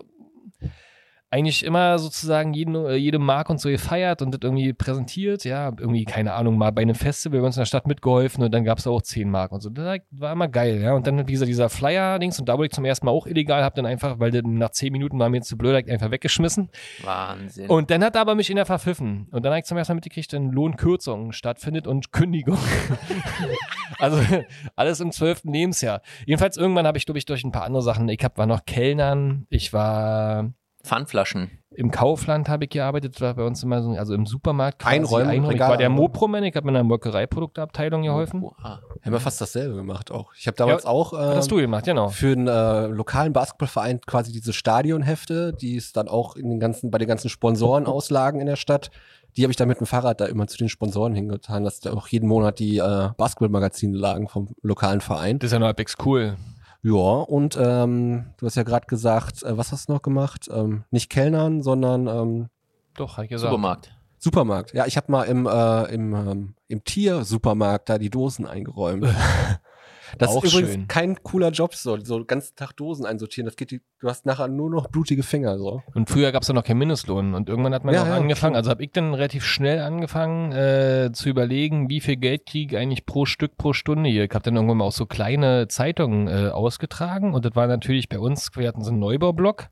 eigentlich immer sozusagen jeden, äh, jede Mark und so gefeiert und das irgendwie präsentiert. Ja, irgendwie, keine Ahnung, mal bei einem Festival bei uns in der Stadt mitgeholfen und dann gab es auch 10 Mark und so. Das war immer geil, ja. Und dann, wie gesagt, dieser Flyer-Dings und da wurde ich zum ersten Mal auch illegal, hab dann einfach, weil nach 10 Minuten war mir zu blöd, hab ich einfach weggeschmissen. Wahnsinn. Und dann hat er aber mich in der verpfiffen. Und dann habe ich zum ersten Mal mitgekriegt, dass Lohnkürzung stattfindet und Kündigung. also alles im zwölften Lebensjahr. Jedenfalls irgendwann habe ich, glaube ich, durch ein paar andere Sachen, ich hab, war noch Kellnern, ich war Pfandflaschen. im Kaufland habe ich gearbeitet, war bei uns immer so, also im Supermarkt. quasi Einräumen, Einräumen. Ich war der. Moproman, ich habe in der Molkereiprodukteabteilung geholfen. Oha. Haben wir fast dasselbe gemacht auch. Ich habe damals auch Was hast ähm, du gemacht, genau. für einen äh, lokalen Basketballverein quasi diese Stadionhefte, die es dann auch in den ganzen, bei den ganzen Sponsoren auslagen in der Stadt. Die habe ich dann mit dem Fahrrad da immer zu den Sponsoren hingetan, dass da auch jeden Monat die äh, Basketballmagazine lagen vom lokalen Verein. Das ist ja noch halbwegs cool. Ja, und ähm, du hast ja gerade gesagt, äh, was hast du noch gemacht? Ähm, nicht Kellnern, sondern ähm, Doch, hab ich gesagt. Supermarkt. Supermarkt. Ja, ich habe mal im, äh, im, ähm, im Tiersupermarkt da die Dosen eingeräumt. Das Auch ist übrigens schön. kein cooler Job, so, so den ganzen Tag Dosen einsortieren. Das geht die, du hast nachher nur noch blutige Finger, so. Und früher gab es ja noch keinen Mindestlohn. Und irgendwann hat man Ja, auch ja, angefangen, klar. also habe ich dann relativ schnell angefangen äh, zu überlegen, wie viel Geld kriege ich eigentlich pro Stück pro Stunde hier. Ich habe dann irgendwann mal auch so kleine Zeitungen äh, ausgetragen. Und das war natürlich bei uns, wir hatten so einen Neubaublock.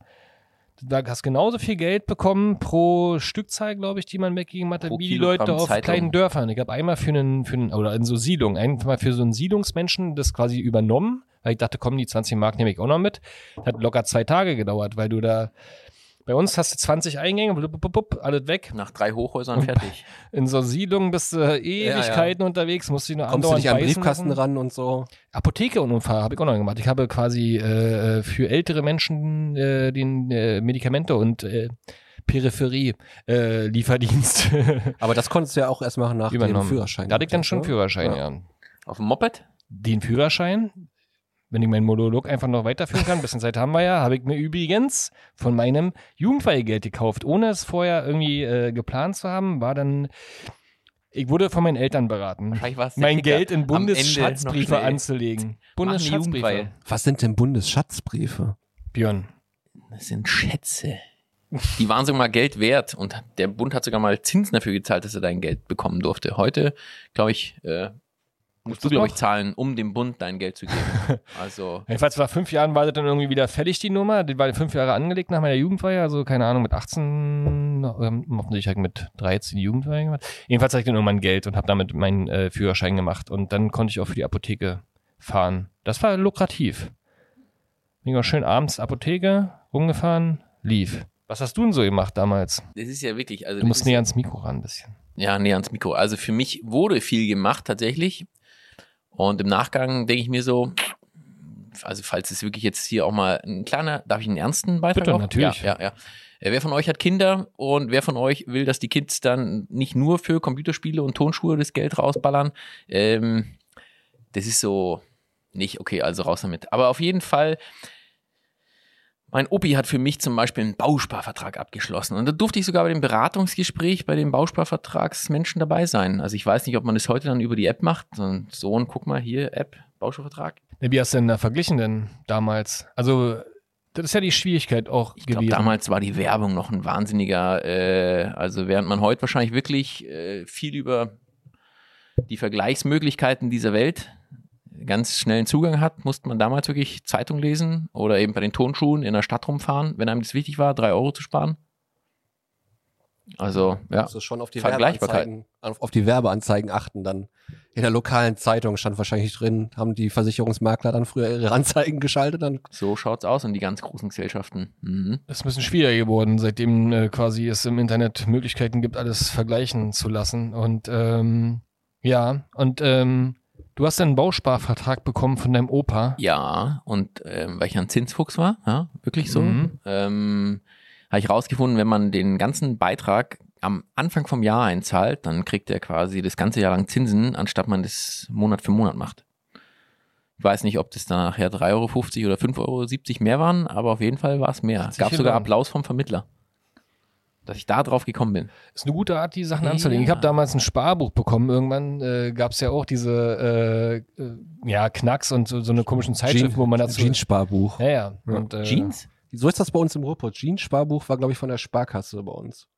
Da hast du genauso viel Geld bekommen pro Stückzahl, glaube ich, die man weggegeben Pro wie die Leute auf Zeitung. kleinen Dörfern. Ich habe einmal für einen, für einen, oder in so Siedlungen, einmal für so einen Siedlungsmenschen das quasi übernommen, weil ich dachte, komm, die 20 Mark nehme ich auch noch mit. Hat locker zwei Tage gedauert, weil du da, bei uns hast du 20 Eingänge, blub, blub, blub, alles weg. Nach drei Hochhäusern fertig. In so Siedlungen bist du Ewigkeiten unterwegs, musst du noch Kommst du nicht an Briefkasten lassen. ran und so. Apotheke und Unfall habe ich auch noch gemacht. Ich habe quasi äh, für ältere Menschen äh, den äh, Medikamente und äh, Peripherie äh, Lieferdienst Aber das konntest du ja auch erst machen nach dem. Führerschein. Da hatte ich dann schon ne? Führerschein, ja. Auf dem Moped? Den Führerschein, wenn ich meinen Monolog einfach noch weiterführen kann, ein bisschen Zeit haben wir ja, habe ich mir übrigens von meinem Jugendweihgeld gekauft, ohne es vorher irgendwie äh, geplant zu haben, war dann ich wurde von meinen Eltern beraten, mein Kicker. Geld in Bundesschatzbriefe anzulegen. Bundesschatzbriefe. Was sind denn Bundesschatzbriefe? Björn. Das sind Schätze. Die waren sogar mal Geld wert und der Bund hat sogar mal Zinsen dafür gezahlt, dass er dein Geld bekommen durfte. Heute, glaube ich, äh, musst du, glaube ich, zahlen, um dem Bund dein Geld zu geben. Also, Jedenfalls nach fünf Jahren war das dann irgendwie wieder fällig, die Nummer. Die war fünf Jahre angelegt nach meiner Jugendweihe, also keine Ahnung, mit 18, ähm, hoffentlich ich mit 13 die Jugendweihe gemacht. Jedenfalls hatte ich dann irgendwann Geld und habe damit meinen äh, Führerschein gemacht und dann konnte ich auch für die Apotheke fahren. Das war lukrativ. Bin mal schön abends Apotheke, rumgefahren, lief. Was hast du denn so gemacht damals? das ist ja wirklich, also Du musst näher ans Mikro ran ein bisschen. Ja, näher ans Mikro. Also für mich wurde viel gemacht tatsächlich. Und im Nachgang denke ich mir so, also falls es wirklich jetzt hier auch mal ein kleiner, darf ich einen ernsten Beitrag Bitte, auch? natürlich. Ja, ja, ja. Äh, Wer von euch hat Kinder und wer von euch will, dass die Kids dann nicht nur für Computerspiele und Tonschuhe das Geld rausballern? Ähm, das ist so nicht okay, also raus damit. Aber auf jeden Fall, mein Opi hat für mich zum Beispiel einen Bausparvertrag abgeschlossen. Und da durfte ich sogar bei dem Beratungsgespräch bei dem Bausparvertragsmenschen dabei sein. Also ich weiß nicht, ob man das heute dann über die App macht. So ein Sohn, guck mal hier, App, Bausparvertrag. Wie hast du denn da verglichen denn damals? Also, das ist ja die Schwierigkeit auch Ich glaube, gewesen. damals war die Werbung noch ein wahnsinniger, äh, also während man heute wahrscheinlich wirklich äh, viel über die Vergleichsmöglichkeiten dieser Welt ganz schnellen Zugang hat, musste man damals wirklich Zeitung lesen oder eben bei den Tonschuhen in der Stadt rumfahren, wenn einem das wichtig war, drei Euro zu sparen. Also, ja. Musst du schon auf die Vergleichbarkeit. Werbeanzeigen, auf, auf die Werbeanzeigen achten dann. In der lokalen Zeitung stand wahrscheinlich drin, haben die Versicherungsmakler dann früher ihre Anzeigen geschaltet, dann So schaut's aus und die ganz großen Gesellschaften. Mhm. Es ist ein bisschen schwieriger geworden, seitdem äh, quasi es im Internet Möglichkeiten gibt, alles vergleichen zu lassen. Und ähm, ja, und ähm, du hast einen Bausparvertrag bekommen von deinem Opa. Ja, und ähm, weil ich ein Zinsfuchs war, ja, wirklich so, Mhm. ähm, habe ich rausgefunden, wenn man den ganzen Beitrag am Anfang vom Jahr einzahlt, dann kriegt er quasi das ganze Jahr lang Zinsen, anstatt man das Monat für Monat macht. Ich weiß nicht, ob das dann nachher 3,50 Euro oder 5,70 Euro mehr waren, aber auf jeden Fall war es mehr. Es gab sogar. Applaus vom Vermittler, dass ich da drauf gekommen bin. Ist eine gute Art, die Sachen Ja. anzulegen. Ich habe damals ein Sparbuch bekommen. Irgendwann äh, gab es ja auch diese äh, äh, ja, Knacks und so, so eine komischen Zeitschrift, wo man dazu. Jeans-Sparbuch. ja, ja. Und, äh, Jeans? So ist das bei uns im Ruhrpott. Jeans-Sparbuch war, glaube ich, von der Sparkasse bei uns.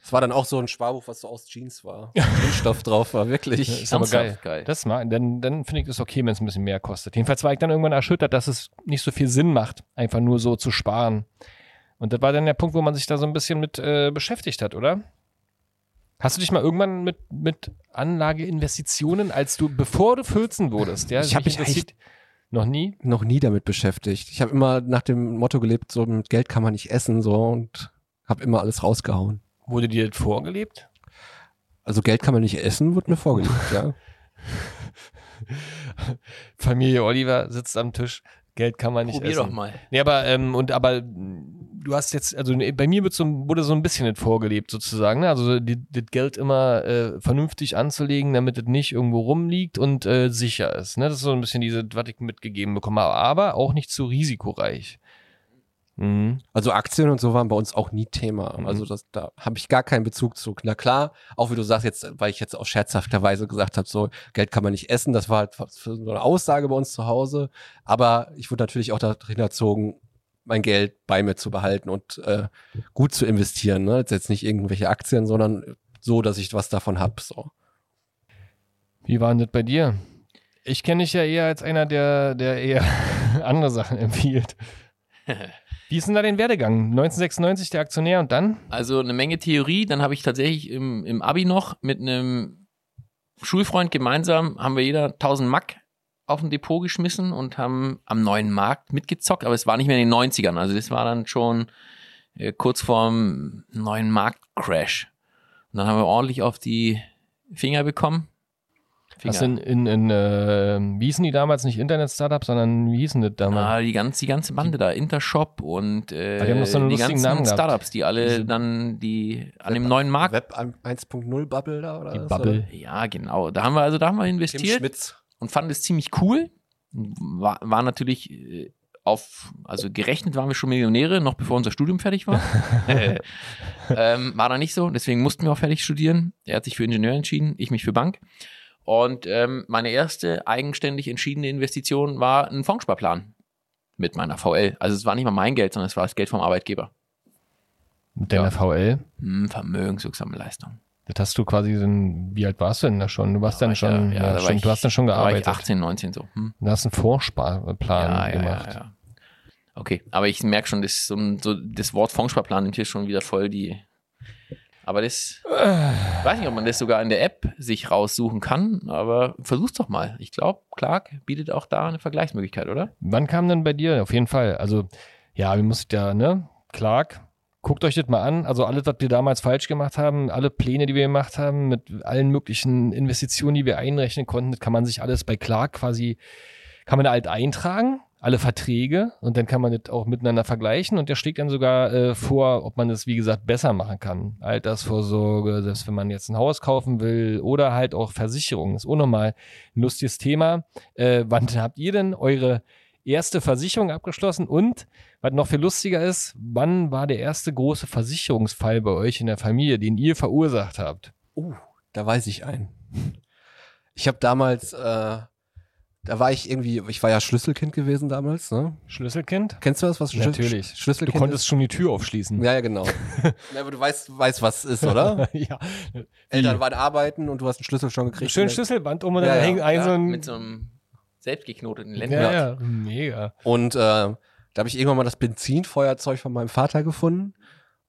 Das war dann auch so ein Sparbuch, was so aus Jeans war. Jeansstoff drauf war, wirklich. ist aber geil. Geil. Das mal, dann, dann finde ich das okay, wenn es ein bisschen mehr kostet. Jedenfalls war ich dann irgendwann erschüttert, dass es nicht so viel Sinn macht, einfach nur so zu sparen. Und das war dann der Punkt, wo man sich da so ein bisschen mit äh, beschäftigt hat, oder? Hast du dich mal irgendwann mit, mit Anlageinvestitionen, als du, bevor du 14 wurdest, ja? Ich hab dich mich interessiert- noch nie? Noch nie damit beschäftigt. Ich habe immer nach dem Motto gelebt, so mit Geld kann man nicht essen, so und habe immer alles rausgehauen. Wurde dir das vorgelebt? Also Geld kann man nicht essen, wird mir vorgelegt, ja. Familie Oliver sitzt am Tisch, Geld kann man nicht Probier essen. doch mal. Nee, aber, ähm, und, aber du hast jetzt, also bei mir wird so, wurde so ein bisschen das vorgelebt sozusagen, ne? Also das Geld immer äh, vernünftig anzulegen, damit es nicht irgendwo rumliegt und äh, sicher ist. Ne? Das ist so ein bisschen diese, was ich mitgegeben bekomme, aber auch nicht zu risikoreich. Mhm. Also Aktien und so waren bei uns auch nie Thema. Mhm. Also das, da habe ich gar keinen Bezug zu. Na klar, auch wie du sagst jetzt, weil ich jetzt auch scherzhafterweise gesagt habe, so Geld kann man nicht essen, das war halt so eine Aussage bei uns zu Hause. Aber ich wurde natürlich auch darin erzogen, mein Geld bei mir zu behalten und äh, gut zu investieren. Ne? Jetzt nicht irgendwelche Aktien, sondern so, dass ich was davon hab. So. Wie war denn das bei dir? Ich kenne dich ja eher als einer, der, der eher andere Sachen empfiehlt. Wie ist denn da dein Werdegang? 1996 der Aktionär und dann? Also eine Menge Theorie. Dann habe ich tatsächlich im, im Abi noch mit einem Schulfreund gemeinsam, haben wir jeder 1000 Mack auf ein Depot geschmissen und haben am neuen Markt mitgezockt. Aber es war nicht mehr in den 90ern. Also das war dann schon äh, kurz vorm neuen Markt-Crash. Und dann haben wir ordentlich auf die Finger bekommen. Hast du in, in, in äh, wie hießen die damals? Nicht Internet-Startup, sondern wie hießen das damals? Ah, die, ganze, die ganze Bande da, Intershop und äh, die so einen die ganzen. Startups, die alle dann die an dem neuen Markt. Web 1.0 Bubble da oder die Bubble. Ja, genau. Da haben wir also da haben wir Oder? Tim investiert Schmitz. Und fanden es ziemlich cool. War, war natürlich äh, auf, also gerechnet waren wir schon Millionäre, noch bevor unser Studium fertig war. ähm, war da nicht so, deswegen mussten wir auch fertig studieren. Er hat sich für Ingenieur entschieden, ich mich für Bank. Und ähm, meine erste eigenständig entschiedene Investition war ein Fondssparplan mit meiner VL. Also es war nicht mal mein Geld, sondern es war das Geld vom Arbeitgeber. Mit deiner Ja. VL. Hm, vermögenswirksame Leistung. Das hast du quasi, dann, wie alt warst du denn da schon? Du warst Da dann schon, ja, ja, ja, war stimmt, ich- du hast dann schon Da war ich gearbeitet. 18, 19 so. Hm. Du hast einen Vorsparplan ja, ja, gemacht. Ja, ja. Okay, aber ich merke schon, das, so, so, das Wort Fondssparplan nimmt hier schon wieder voll die. Aber das, ich weiß nicht, ob man das sogar in der App sich raussuchen kann, aber versuch's doch mal. Ich glaube, Clark bietet auch da eine Vergleichsmöglichkeit, oder? Wann kam denn bei dir? Auf jeden Fall. Also, ja, wir mussten ja, ne? Clark, guckt euch das mal an. Also, alles, was wir damals falsch gemacht haben, alle Pläne, die wir gemacht haben, mit allen möglichen Investitionen, die wir einrechnen konnten, das kann man sich alles bei Clark quasi, kann man halt eintragen, alle Verträge, und dann kann man das auch miteinander vergleichen. Und der schlägt dann sogar äh, vor, ob man das, wie gesagt, besser machen kann. Altersvorsorge, selbst wenn man jetzt ein Haus kaufen will, oder halt auch Versicherungen. Ist auch nochmal ein lustiges Thema. Äh, wann habt ihr denn eure erste Versicherung abgeschlossen und was noch viel lustiger ist, wann war der erste große Versicherungsfall bei euch in der Familie, den ihr verursacht habt? Uh, da weiß ich einen. Ich habe damals, äh, da war ich irgendwie, ich war ja Schlüsselkind gewesen damals, ne? Schlüsselkind? Kennst du das, was Schlüssel- Natürlich. Du Schlüsselkind konntest schon die Tür aufschließen. ist? Ja, ja, genau. ja, aber du weißt, weißt, was es ist, oder? ja. Eltern waren arbeiten und du hast einen Schlüssel schon gekriegt. Schön Schlüsselband um und Ja, dann ja. hängt ein Ja, so ein. mit so einem selbstgeknoteten ja, Lenkrad. ja, mega. Und äh, da habe ich irgendwann mal das Benzinfeuerzeug von meinem Vater gefunden.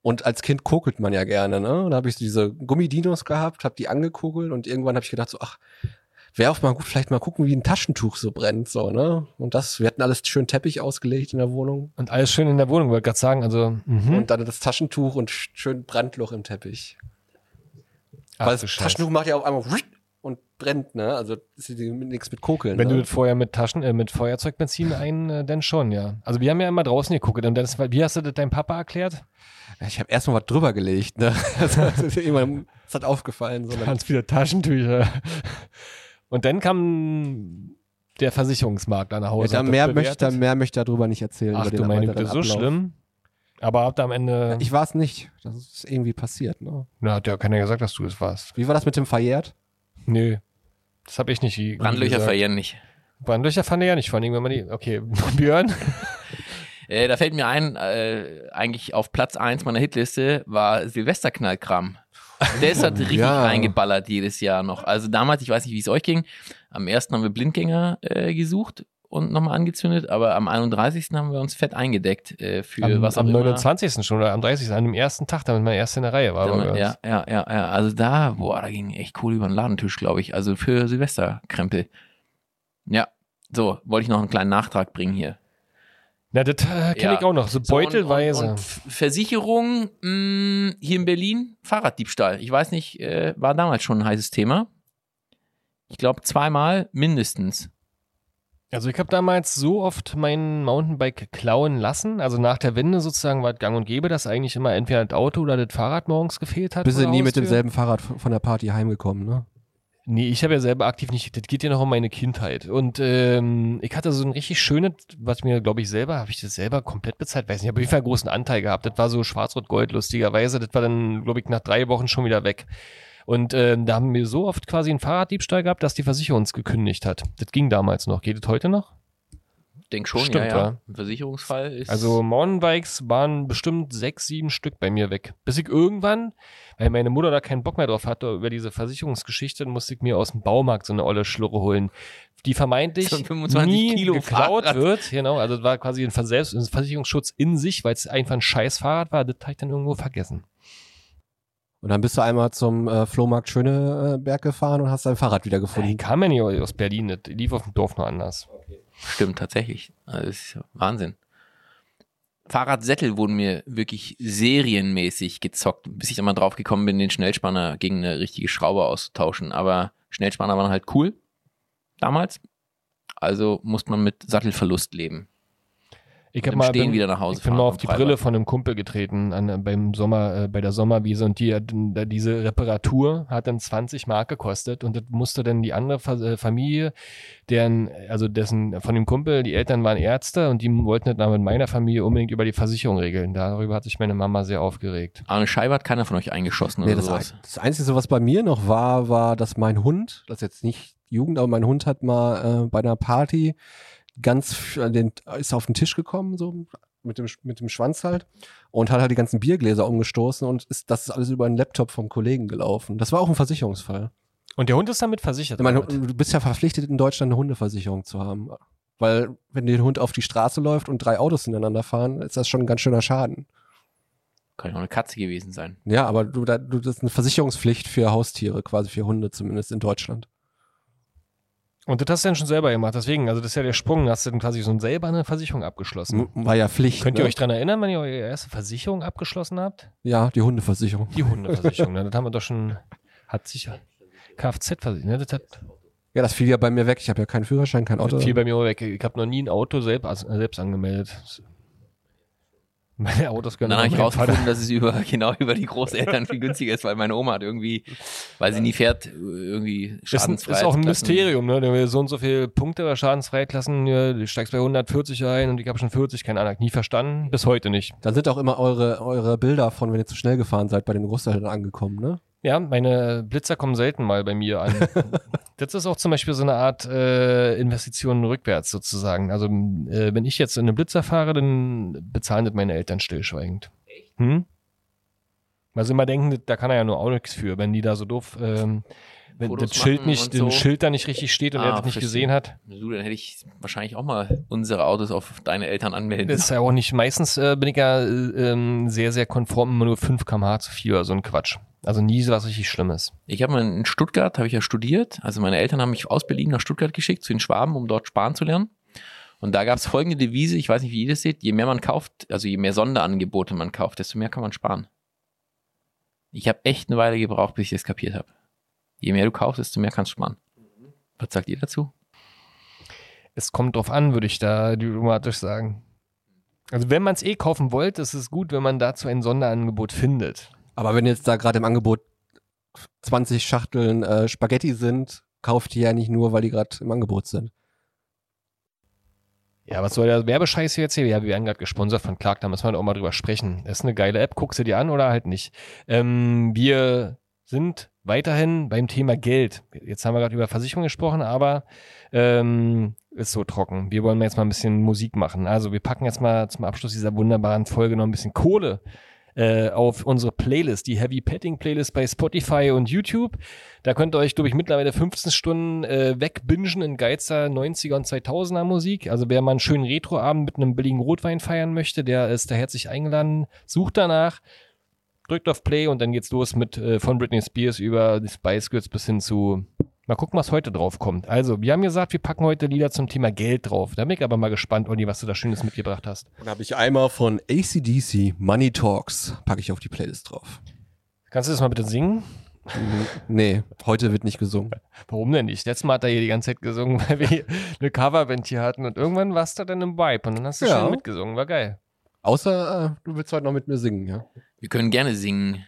Und als Kind kokelt man ja gerne, ne? Und da habe ich so diese Gummidinos gehabt, habe die angekugelt und irgendwann habe ich gedacht so, ach, wäre auch mal gut, vielleicht mal gucken, wie ein Taschentuch so brennt, so, ne? Und das, wir hatten alles schön Teppich ausgelegt in der Wohnung. Und alles schön in der Wohnung, wollte gerade sagen. Also, mhm. Und dann das Taschentuch und sch- schön Brandloch im Teppich. Ach, Weil das. Taschentuch macht ja auf einmal und brennt, ne? Also ist ja nichts mit Kokeln. Wenn ne? du das vorher mit Taschen, äh, mit Feuerzeugbenzin ein, äh, dann schon, ja. Also wir haben ja immer draußen geguckt und das, wie hast du das deinem Papa erklärt? Ja, Ich habe erstmal was drüber gelegt, ne? Das hat, irgendwann- das hat aufgefallen. So, Ganz viele Taschentücher. Und dann kam der Versicherungsmakler nach ja, Hause. da hat das mehr möchte, mehr möchte ich darüber nicht erzählen. Ach du meine Güte, so Ablauf. schlimm. Aber habt ihr am Ende, Ich war es nicht. Das ist irgendwie passiert, ne? na, hat ja keiner gesagt, dass du es warst. Wie war das mit dem verjährt? Nö. Das habe ich nicht. Brandlöcher verjähren nicht. Brandlöcher fand er ja nicht, vor allem, wenn man die, okay, Björn. Äh, da fällt mir ein, äh, eigentlich auf Platz 1 meiner Hitliste war Silvesterknallkram. Der ist halt richtig Ja. eingeballert jedes Jahr noch. Also damals, ich weiß nicht, wie es euch ging, am ersten haben wir Blindgänger äh, gesucht und nochmal angezündet, aber am 31. haben wir uns fett eingedeckt äh, für Am, was auch am immer. 29. schon oder am 30. an dem ersten Tag, damit man erst in der Reihe war. Ja, ja, ja, ja. Also da, boah, da ging echt cool über den Ladentisch, glaube ich. Also für Silvesterkrempel. Ja, so, wollte ich noch einen kleinen Nachtrag bringen hier. Na, das äh, kenne Ja. ich auch noch. So So, und- beutelweise. Und, und Versicherung mh, hier in Berlin, Fahrraddiebstahl. Ich weiß nicht, äh, war damals schon ein heißes Thema. Ich glaube zweimal mindestens. Also ich habe damals so oft mein Mountainbike klauen lassen. Also nach der Wende sozusagen war es gang und gäbe, dass eigentlich immer entweder das Auto oder das Fahrrad morgens gefehlt hat. Bist du nie mit demselben Fahrrad von der Party heimgekommen, ne? Nee, ich habe ja selber aktiv nicht, das geht ja noch um meine Kindheit. Und ähm, ich hatte so ein richtig schönes, was mir, glaube ich, selber, habe ich das selber komplett bezahlt, weiß nicht, aber ich habe einen großen Anteil gehabt. Das war so schwarz-rot-gold, lustigerweise. Das war dann, glaube ich, nach drei Wochen schon wieder weg. Und ähm, da haben wir so oft quasi einen Fahrraddiebstahl gehabt, dass die Versicherung uns gekündigt hat. Das ging damals noch. Geht das heute noch? Denk schon, Stimmt, ja, ja. ja. Ein Versicherungsfall ist. Also Mountainbikes waren bestimmt sechs, sieben Stück bei mir weg. Bis ich irgendwann, weil meine Mutter da keinen Bock mehr drauf hatte, über diese Versicherungsgeschichte, musste ich mir aus dem Baumarkt so eine olle Schlurre holen, die vermeintlich So ein 25 nie Kilo geklaut Fahrrad. wird. Genau, also das war quasi ein, ein Versicherungsschutz in sich, weil es einfach ein scheiß Fahrrad war. Das habe ich dann irgendwo vergessen. Und dann bist du einmal zum äh, Flohmarkt Schöneberg gefahren und hast dein Fahrrad Ich wiedergefunden. kam ja nicht aus Berlin, das lief auf dem Dorf nur anders. Stimmt, tatsächlich. Also Das ist Wahnsinn. Fahrradsättel wurden mir wirklich serienmäßig gezockt, bis ich dann mal drauf gekommen bin, den Schnellspanner gegen eine richtige Schraube auszutauschen. Aber Schnellspanner waren halt cool damals. Also musste man mit Sattelverlust leben. Ich dem mal Stehen bin, wieder nach Hause ich bin mal auf die Freibad. Brille von einem Kumpel getreten an, äh, beim Sommer, äh, bei der Sommerwiese und die da diese Reparatur hat dann 20 Mark gekostet und das musste dann die andere Fa äh, Familie, deren, also dessen, von dem Kumpel, die Eltern waren Ärzte und die wollten das dann mit meiner Familie unbedingt über die Versicherung regeln. Darüber hat sich meine Mama sehr aufgeregt. Aber eine Scheibe hat keiner von euch eingeschossen Nee, oder das, sowas. ein, das Einzige, was bei mir noch war, war, dass mein Hund, das ist jetzt nicht Jugend, aber mein Hund hat mal äh, bei einer Party ganz, an den, ist auf den Tisch gekommen, so mit dem, mit dem Schwanz halt, und hat halt die ganzen Biergläser umgestoßen und ist, das ist alles über einen Laptop vom Kollegen gelaufen. Das war auch ein Versicherungsfall. Und der Hund ist damit versichert. Ich meine, oder was? du bist ja verpflichtet, in Deutschland eine Hundeversicherung zu haben. Weil, wenn der Hund auf die Straße läuft und drei Autos ineinander fahren, ist das schon ein ganz schöner Schaden. Kann ja auch eine Katze gewesen sein. Ja, aber du, da, du, das ist eine Versicherungspflicht für Haustiere, quasi für Hunde zumindest in Deutschland. Und das hast du dann schon selber gemacht. Deswegen, also das ist ja der Sprung. Hast du dann quasi so selber eine Versicherung abgeschlossen. War ja Pflicht. Könnt ihr ne? euch dran erinnern, wenn ihr eure erste Versicherung abgeschlossen habt? Ja, die Hundeversicherung. Die Hundeversicherung, ne? das haben wir doch schon, hat sicher Kfz-Versicherung, ne? das hat Ja, das fiel ja bei mir weg. Ich habe ja keinen Führerschein, kein Auto. viel bei mir auch weg. Ich habe noch nie ein Auto selbst, also selbst angemeldet. Meine Autos können dann habe ich rausgefunden, dass es über, genau über die Großeltern viel günstiger ist, weil meine Oma hat irgendwie, weil sie nie fährt, irgendwie Ist, schadensfrei. ist auch ein Klassen- Mysterium, ne? Der will so und so viele Punkte oder Schadensfreiklassen, ja, du steigst bei 140 ein und ich habe schon 40, keine Ahnung, nie verstanden, bis heute nicht. Dann sind auch immer eure, eure Bilder von, wenn ihr zu schnell gefahren seid, bei den Großeltern angekommen, ne? Ja, meine Blitzer kommen selten mal bei mir an. das ist auch zum Beispiel so eine Art äh, Investition rückwärts sozusagen. Also äh, wenn ich jetzt in eine Blitzer fahre, dann bezahlen das meine Eltern stillschweigend. Hm? Weil sie immer denken, da kann er ja nur auch nichts für, wenn die da so doof, ähm, wenn Fotos das Schild nicht, so. Schild da nicht richtig steht und Ah, er das nicht gesehen hat. Du, dann hätte ich wahrscheinlich auch mal unsere Autos auf deine Eltern anmelden. Das ist ja auch nicht, meistens äh, bin ich ja äh, ähm, sehr, sehr konform, immer nur 5 km/h zu viel oder so ein Quatsch. Also nie so was richtig Schlimmes. Ich habe mal in Stuttgart, habe ich ja studiert. Also meine Eltern haben mich aus Berlin nach Stuttgart geschickt, zu den Schwaben, um dort sparen zu lernen. Und da gab es folgende Devise, ich weiß nicht, wie ihr das seht, je mehr man kauft, also je mehr Sonderangebote man kauft, desto mehr kann man sparen. Ich habe echt eine Weile gebraucht, bis ich das kapiert habe. Je mehr du kaufst, desto mehr kannst du sparen. Was sagt ihr dazu? Es kommt drauf an, würde ich da diplomatisch sagen. Also wenn man es eh kaufen wollte, ist es gut, wenn man dazu ein Sonderangebot findet. Aber wenn jetzt da gerade im Angebot 20 Schachteln äh, Spaghetti sind, kauft die ja nicht nur, weil die gerade im Angebot sind. Ja, was soll der Werbescheiß hier jetzt hier? Ja, wir werden gerade gesponsert von Clark, da müssen wir auch mal drüber sprechen. Das ist eine geile App, guckst du dir an oder halt nicht. Ähm, wir sind weiterhin beim Thema Geld. Jetzt haben wir gerade über Versicherung gesprochen, aber ähm, ist so trocken. Wir wollen jetzt mal ein bisschen Musik machen. Also wir packen jetzt mal zum Abschluss dieser wunderbaren Folge noch ein bisschen Kohle äh, auf unsere Playlist, die Heavy Petting Playlist bei Spotify und YouTube. Da könnt ihr euch, glaube ich, mittlerweile 15 Stunden äh, wegbingen in geilster 90er und 2000er Musik. Also wer mal einen schönen Retroabend mit einem billigen Rotwein feiern möchte, der ist da herzlich eingeladen. Sucht danach, drückt auf Play und dann geht's los mit äh, von Britney Spears über die Spice Girls bis hin zu Mal gucken, was heute drauf kommt. Also, wir haben gesagt, wir packen heute Lieder zum Thema Geld drauf. Da bin ich aber mal gespannt, Olli, was du da Schönes mitgebracht hast. Dann habe ich einmal von ACDC Money Talks, packe ich auf die Playlist drauf. Kannst du das mal bitte singen? Nee, heute wird nicht gesungen. Warum denn nicht? Letztes Mal hat er hier die ganze Zeit gesungen, weil wir hier eine Coverband hier hatten und irgendwann warst du dann im Vibe und dann hast du Ja. schön mitgesungen. War geil. Außer äh, du willst heute noch mit mir singen, ja. Wir können gerne singen.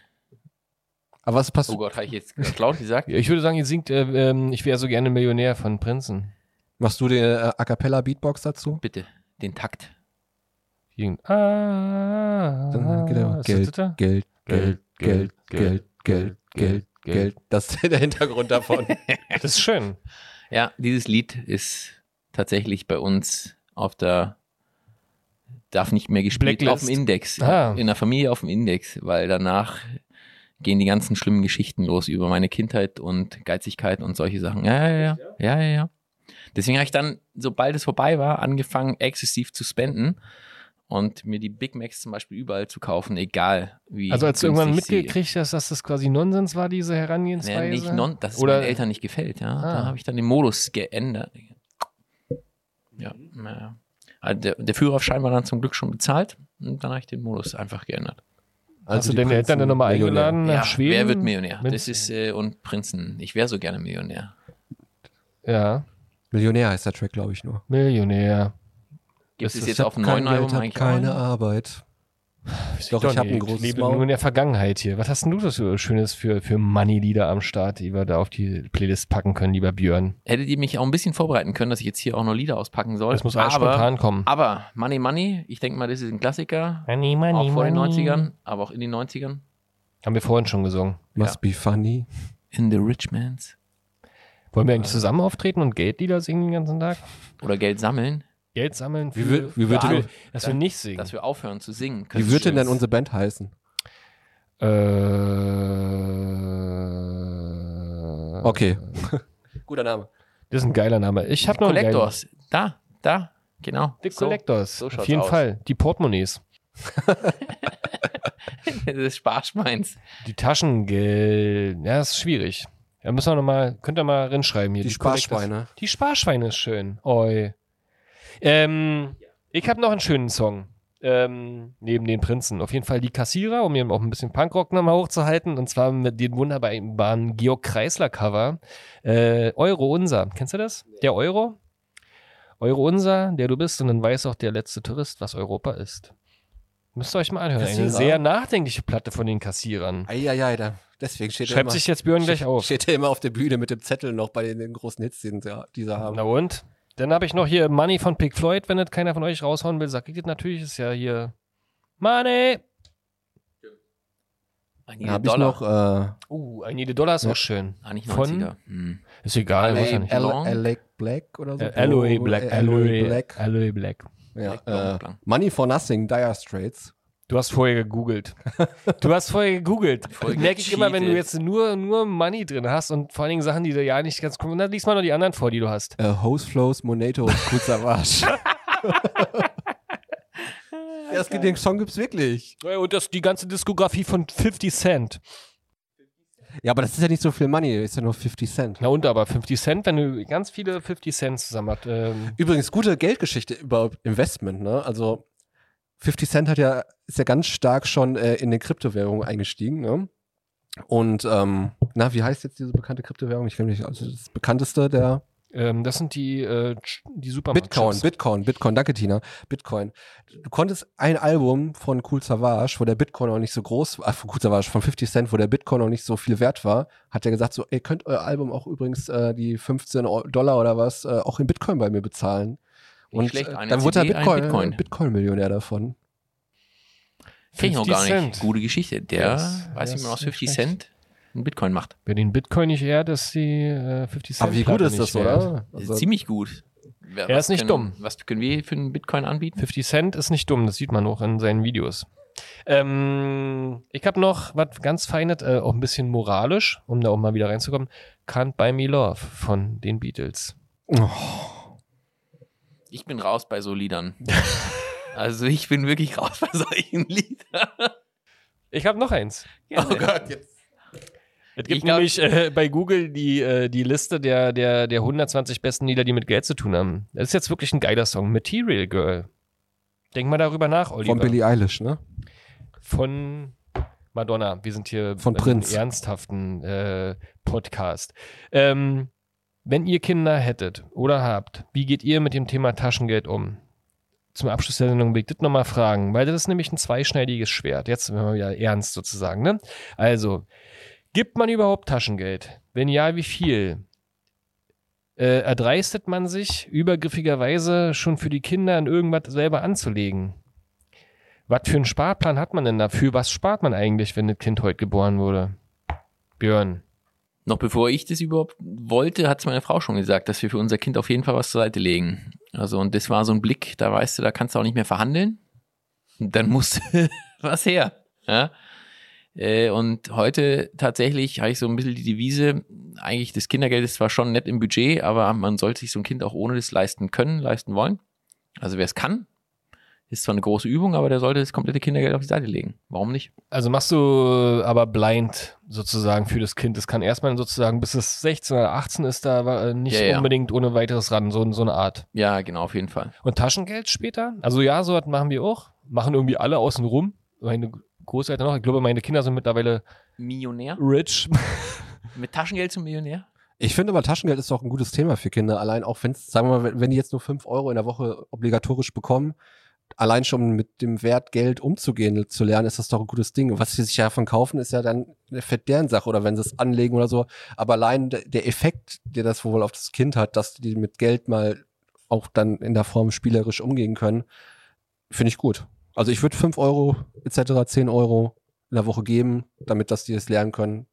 Aber was passt? Oh Gott, habe ich jetzt laut gesagt? Ich würde sagen, ihr singt äh, ähm, Ich wäre so gerne Millionär von Prinzen. Machst du die äh, A cappella Beatbox dazu? Bitte, den Takt. Irgend- Ah, Dann geht er Geld, da? Geld, Geld, Geld, Geld, Geld, Geld, Geld. Das ist der Hintergrund davon. Das ist schön. Ja, dieses Lied ist tatsächlich bei uns auf der darf nicht mehr gespielt Blacklist. auf dem Index. Ah. In der Familie auf dem Index, weil danach gehen die ganzen schlimmen Geschichten los über meine Kindheit und Geizigkeit und solche Sachen. Ja, ja, ja. Ja, ja, ja. Deswegen habe ich dann, sobald es vorbei war, angefangen, exzessiv zu spenden und mir die Big Macs zum Beispiel überall zu kaufen, egal wie. Also als du irgendwann mitgekriegt hast, dass das quasi Nonsens war, diese Nee, Herangehensweise? nicht non, dass es Oder- meinen Eltern nicht gefällt, ja. Ah. Da habe ich dann den Modus geändert. Ja, naja. Also der, der Führerschein war dann zum Glück schon bezahlt und dann habe ich den Modus einfach geändert. Du die deine Prinzen Eltern dann nochmal Millionär. eingeladen nach ja, Schweden? wer wird Millionär? Das ist, äh, und Prinzen. Ich wäre so gerne Millionär. Ja, Millionär heißt der Track, glaube ich nur. Millionär. Gibt Das es ist- jetzt auf dem neuen Album eigentlich keine? Arbeit. Doch, Doch ich habe ein großes lebe Maul. nur in der Vergangenheit hier. Was hast denn du das so Schönes für, für Money-Lieder am Start, die wir da auf die Playlist packen können, lieber Björn? Hättet ihr mich auch ein bisschen vorbereiten können, dass ich jetzt hier auch noch Lieder auspacken soll. Das muss alles aber, spontan kommen. aber Money Money, ich denke mal, das ist ein Klassiker. Money, Money, auch vor den Money. 90ern, aber auch in den 90ern. Haben wir vorhin schon gesungen. Must be funny. In the Rich Mans. Wollen wir eigentlich zusammen auftreten und Geldlieder singen den ganzen Tag? Oder Geld sammeln, Geld sammeln? Wie für- wird- wie wird für denn- dass wir nicht singen? dass wir aufhören zu singen. Wie wird denn dann unsere Band heißen? Äh, Okay. Guter Name. Das ist ein geiler Name. Ich habe noch einen geilen- Collectors. Da, da, genau. The So. Collectors. so Auf jeden aus. Fall. Die Portemonnaies. des Sparschweins. Die Taschengeld. Ja, das ist schwierig. Da müssen wir noch mal, könnt ihr mal reinschreiben hier. Die Collectors. Sparschweine. Die Sparschweine ist schön. Oi. Ähm, ich habe noch einen schönen Song. Ähm, neben den Prinzen. Auf jeden Fall die Kassierer, um eben auch ein bisschen Punkrock nochmal hochzuhalten. Und zwar mit dem wunderbaren Georg Kreisler Cover. Äh, Euro Unser. Kennst du das? Der Euro? Euro Unser, der du bist. Und dann weiß auch der letzte Tourist, was Europa ist. Müsst ihr euch mal anhören. Eine Kassierer? sehr nachdenkliche Platte von den Kassierern. Eieiei, da. Deswegen steht er Schreibt immer, sich jetzt Björn gleich auf. steht er immer auf der Bühne mit dem Zettel noch bei den, den großen Hits, die sie haben. Na und? Dann habe ich noch hier Money von Pink Floyd. Wenn das keiner von euch raushauen will, sag ich das natürlich. Ist ja hier Money. Ein Dann habe ich Dollar. noch äh, Uh, ein jede Dollar ist Ja. auch schön. Eigentlich von- 90er. Hm. Ist egal. LA muss ja nicht. L- Al- Long? Alec Black oder so. Äh, Alloy Black. Alloy Black. Alloy Black. Ja, äh. Money for Nothing, Dire Straits. Du hast vorher gegoogelt. Du hast vorher gegoogelt. Merke ich immer, wenn du jetzt nur, nur Money drin hast und vor allen Dingen Sachen, die du ja nicht ganz kommen. Dann liest mal noch die anderen vor, die du hast. Äh, Hose Flows, Monato ja, das, den Song gibt's wirklich. Ja, Und das, die ganze Diskografie von 50 Cent. Ja, aber das ist ja nicht so viel Money, ist ja nur 50 Cent. Na und aber 50 Cent, wenn du ganz viele 50 Cent zusammen hast. Ähm, Übrigens, gute Geldgeschichte über Investment, ne? Also 50 Cent hat ja, ist ja ganz stark schon äh, in den Kryptowährungen eingestiegen, ne? Und ähm, na, wie heißt jetzt diese bekannte Kryptowährung? Ich kenne nicht, also das bekannteste der ähm, das sind die, äh, die Supermarkt. Bitcoin, Bitcoin, Bitcoin, danke Tina. Bitcoin. Du konntest ein Album von Cool Savage, wo der Bitcoin noch nicht so groß war, äh, von Cool Savage, von 50 Cent, wo der Bitcoin noch nicht so viel wert war, hat er gesagt so, ihr könnt euer Album auch übrigens äh, die 15 Eu- Dollar oder was äh, auch in Bitcoin bei mir bezahlen. Und schlecht, äh, eine dann wurde er Bitcoin, Bitcoin. Bitcoin-Millionär davon. Kenn ich noch 50 gar nicht. Cent. Gute Geschichte. Der, Das- weiß das ich mal, aus ist nicht 50 schlecht. Cent einen Bitcoin macht. Wer den Bitcoin nicht ehrt, ist die äh, 50 Cent. Aber wie gut ist das, oder? Also, ziemlich gut. Wer- Er was ist nicht können, dumm. Was können wir für einen Bitcoin anbieten? 50 Cent ist nicht dumm, das sieht man auch in seinen Videos. Ähm, ich habe noch was ganz Feines, äh, auch ein bisschen moralisch, um da auch mal wieder reinzukommen. Can't Buy Me Love von den Beatles. Ich bin raus bei so Liedern. also ich bin wirklich raus bei solchen Liedern. Ich habe noch eins. Gerne. Gott, jetzt. Es gibt Ich glaub- nämlich äh, bei Google die, äh, die Liste der, der, der 120 besten Lieder, die mit Geld zu tun haben. Das ist jetzt wirklich ein geiler Song. Material Girl. Denk mal darüber nach, Oliver. Von Billie Eilish, ne? Von Madonna. Wir sind hier Von im Prinz. ernsthaften äh, Podcast. Ähm, wenn ihr Kinder hättet oder habt, wie geht ihr mit dem Thema Taschengeld um? Zum Abschluss der Sendung will ich das nochmal fragen, weil das ist nämlich ein zweischneidiges Schwert. Jetzt werden wir wieder ernst sozusagen. Ne? Also, gibt man überhaupt Taschengeld? Wenn ja, wie viel? Äh, erdreistet man sich übergriffigerweise schon für die Kinder in irgendwas selber anzulegen? Was für einen Sparplan hat man denn dafür? Was spart man eigentlich, wenn das Kind heute geboren wurde? Björn. Noch bevor ich das überhaupt wollte, hat es meine Frau schon gesagt, dass wir für unser Kind auf jeden Fall was zur Seite legen. Also, und das war so ein Blick, da weißt du, da kannst du auch nicht mehr verhandeln. Dann muss was her. Ja? Äh, Und heute tatsächlich habe ich so ein bisschen die Devise, eigentlich das Kindergeld ist zwar schon nett im Budget, aber man sollte sich so ein Kind auch ohne das leisten können, leisten wollen. Also wer es kann, ist zwar eine große Übung, aber der sollte das komplette Kindergeld auf die Seite legen. Warum nicht? Also machst du aber blind sozusagen für das Kind. Es kann erstmal sozusagen, bis es 16 oder 18 ist, da äh, nicht Ja, ja. unbedingt ohne weiteres ran, so, so eine Art. Ja, genau, auf jeden Fall. Und Taschengeld später? Also ja, so was machen wir auch. Machen irgendwie alle außen rum. Meine Großeltern noch. Ich glaube, meine Kinder sind mittlerweile Millionär? rich. Mit Taschengeld zum Millionär? Ich finde aber Taschengeld ist doch ein gutes Thema für Kinder. Allein auch wenn es, sagen wir mal, wenn, wenn die jetzt nur 5 Euro in der Woche obligatorisch bekommen, allein schon mit dem Wert Geld umzugehen, zu lernen, ist das doch ein gutes Ding. Und was sie sich davon kaufen, ist ja dann eine fett deren Sache oder wenn sie es anlegen oder so. Aber allein der- Effekt, der das wohl auf das Kind hat, dass die mit Geld mal auch dann in der Form spielerisch umgehen können, finde ich gut. Also ich würde 5 Euro etc., 10 Euro in der Woche geben, damit dass die es lernen können.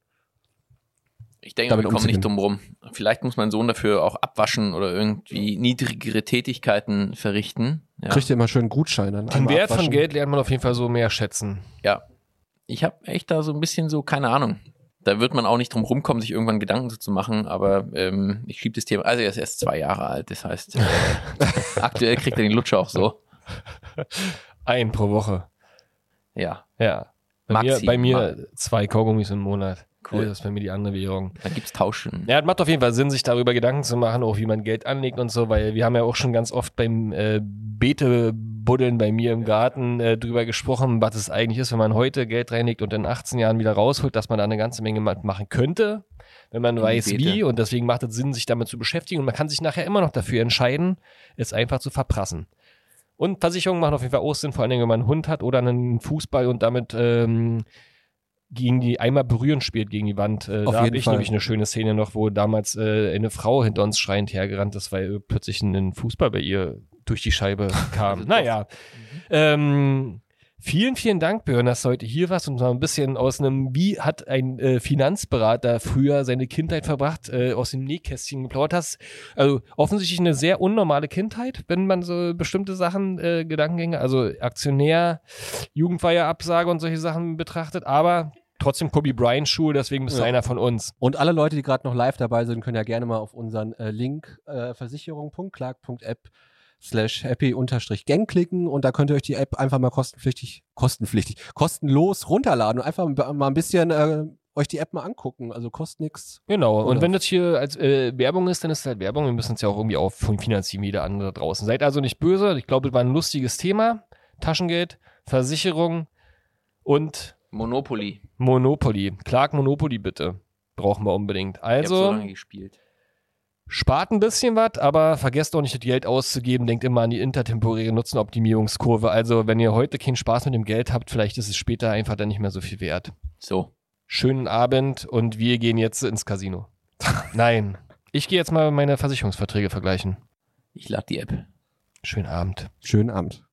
Ich denke, damit wir kommen nicht drum rum. Vielleicht muss mein Sohn dafür auch abwaschen oder irgendwie niedrigere Tätigkeiten verrichten. Ja, Kriegt ihr immer schön einen Gutschein dann. Den Wert von abwaschen. Geld lernt man auf jeden Fall so mehr schätzen. ja. Ich habe echt da so ein bisschen so, keine Ahnung. Da wird man auch nicht drum rumkommen, sich irgendwann Gedanken so zu machen, aber ähm, ich schiebe das Thema. Also er ist erst zwei Jahre alt, das heißt, äh, aktuell kriegt er den Lutscher auch so. Ein pro Woche. Ja, Ja. Bei Maxi, mir, bei mir zwei Kaugummis im Monat. Cool. Das ist bei mir die andere Währung. da gibt's Tauschen. Ja, es macht auf jeden Fall Sinn, sich darüber Gedanken zu machen, auch wie man Geld anlegt und so, weil wir haben ja auch schon ganz oft beim äh, Beetebuddeln bei mir im Garten äh, drüber gesprochen, was es eigentlich ist, wenn man heute Geld reinlegt und in 18 Jahren wieder rausholt, dass man da eine ganze Menge ma- machen könnte, wenn man die weiß wie und deswegen macht es Sinn, sich damit zu beschäftigen und man kann sich nachher immer noch dafür entscheiden, es einfach zu verprassen. Und Versicherungen machen auf jeden Fall auch Sinn, vor allen Dingen, wenn man einen Hund hat oder einen Fußball und damit ähm, gegen die einmal berühren spielt gegen die Wand. Äh, Auf da habe ich Fall. nämlich eine schöne Szene noch, wo damals äh, eine Frau hinter uns schreiend hergerannt ist, weil plötzlich ein Fußball bei ihr durch die Scheibe kam. naja. Ähm, vielen, vielen Dank, Björn, dass du heute hier warst und mal ein bisschen aus einem, wie hat ein äh, Finanzberater früher seine Kindheit verbracht, äh, aus dem Nähkästchen geplaudert hast. Also offensichtlich eine sehr unnormale Kindheit, wenn man so bestimmte Sachen, äh, Gedankengänge, also Aktionär, Jugendfeierabsage und solche Sachen betrachtet, aber trotzdem Kobe Bryant Schuhe, deswegen bist du Ja. einer von uns. Und alle Leute, die gerade noch live dabei sind, können ja gerne mal auf unseren äh, Link äh, versicherung.clark.app slash happy-gang klicken und da könnt ihr euch die App einfach mal kostenpflichtig, kostenpflichtig, kostenlos runterladen und einfach mal ein bisschen äh, euch die App mal angucken. Also kostet nichts. Genau, und Oder- wenn das hier als äh, Werbung ist, dann ist es halt Werbung. Wir müssen es ja auch irgendwie auch finanzieren, wie jeder andere draußen. Seid also nicht böse. Ich glaube, es war ein lustiges Thema. Taschengeld, Versicherung und Monopoly. Monopoly. Clark Monopoly bitte. Brauchen wir unbedingt. Ich habe so Also, lange gespielt. spart ein bisschen was, aber vergesst auch nicht, das Geld auszugeben. Denkt immer an die intertemporäre Nutzenoptimierungskurve. Also, wenn ihr heute keinen Spaß mit dem Geld habt, vielleicht ist es später einfach dann nicht mehr so viel wert. So. Schönen Abend und wir gehen jetzt ins Casino. Nein. Ich gehe jetzt mal meine Versicherungsverträge vergleichen. Ich lade die App. Schönen Abend. Schönen Abend.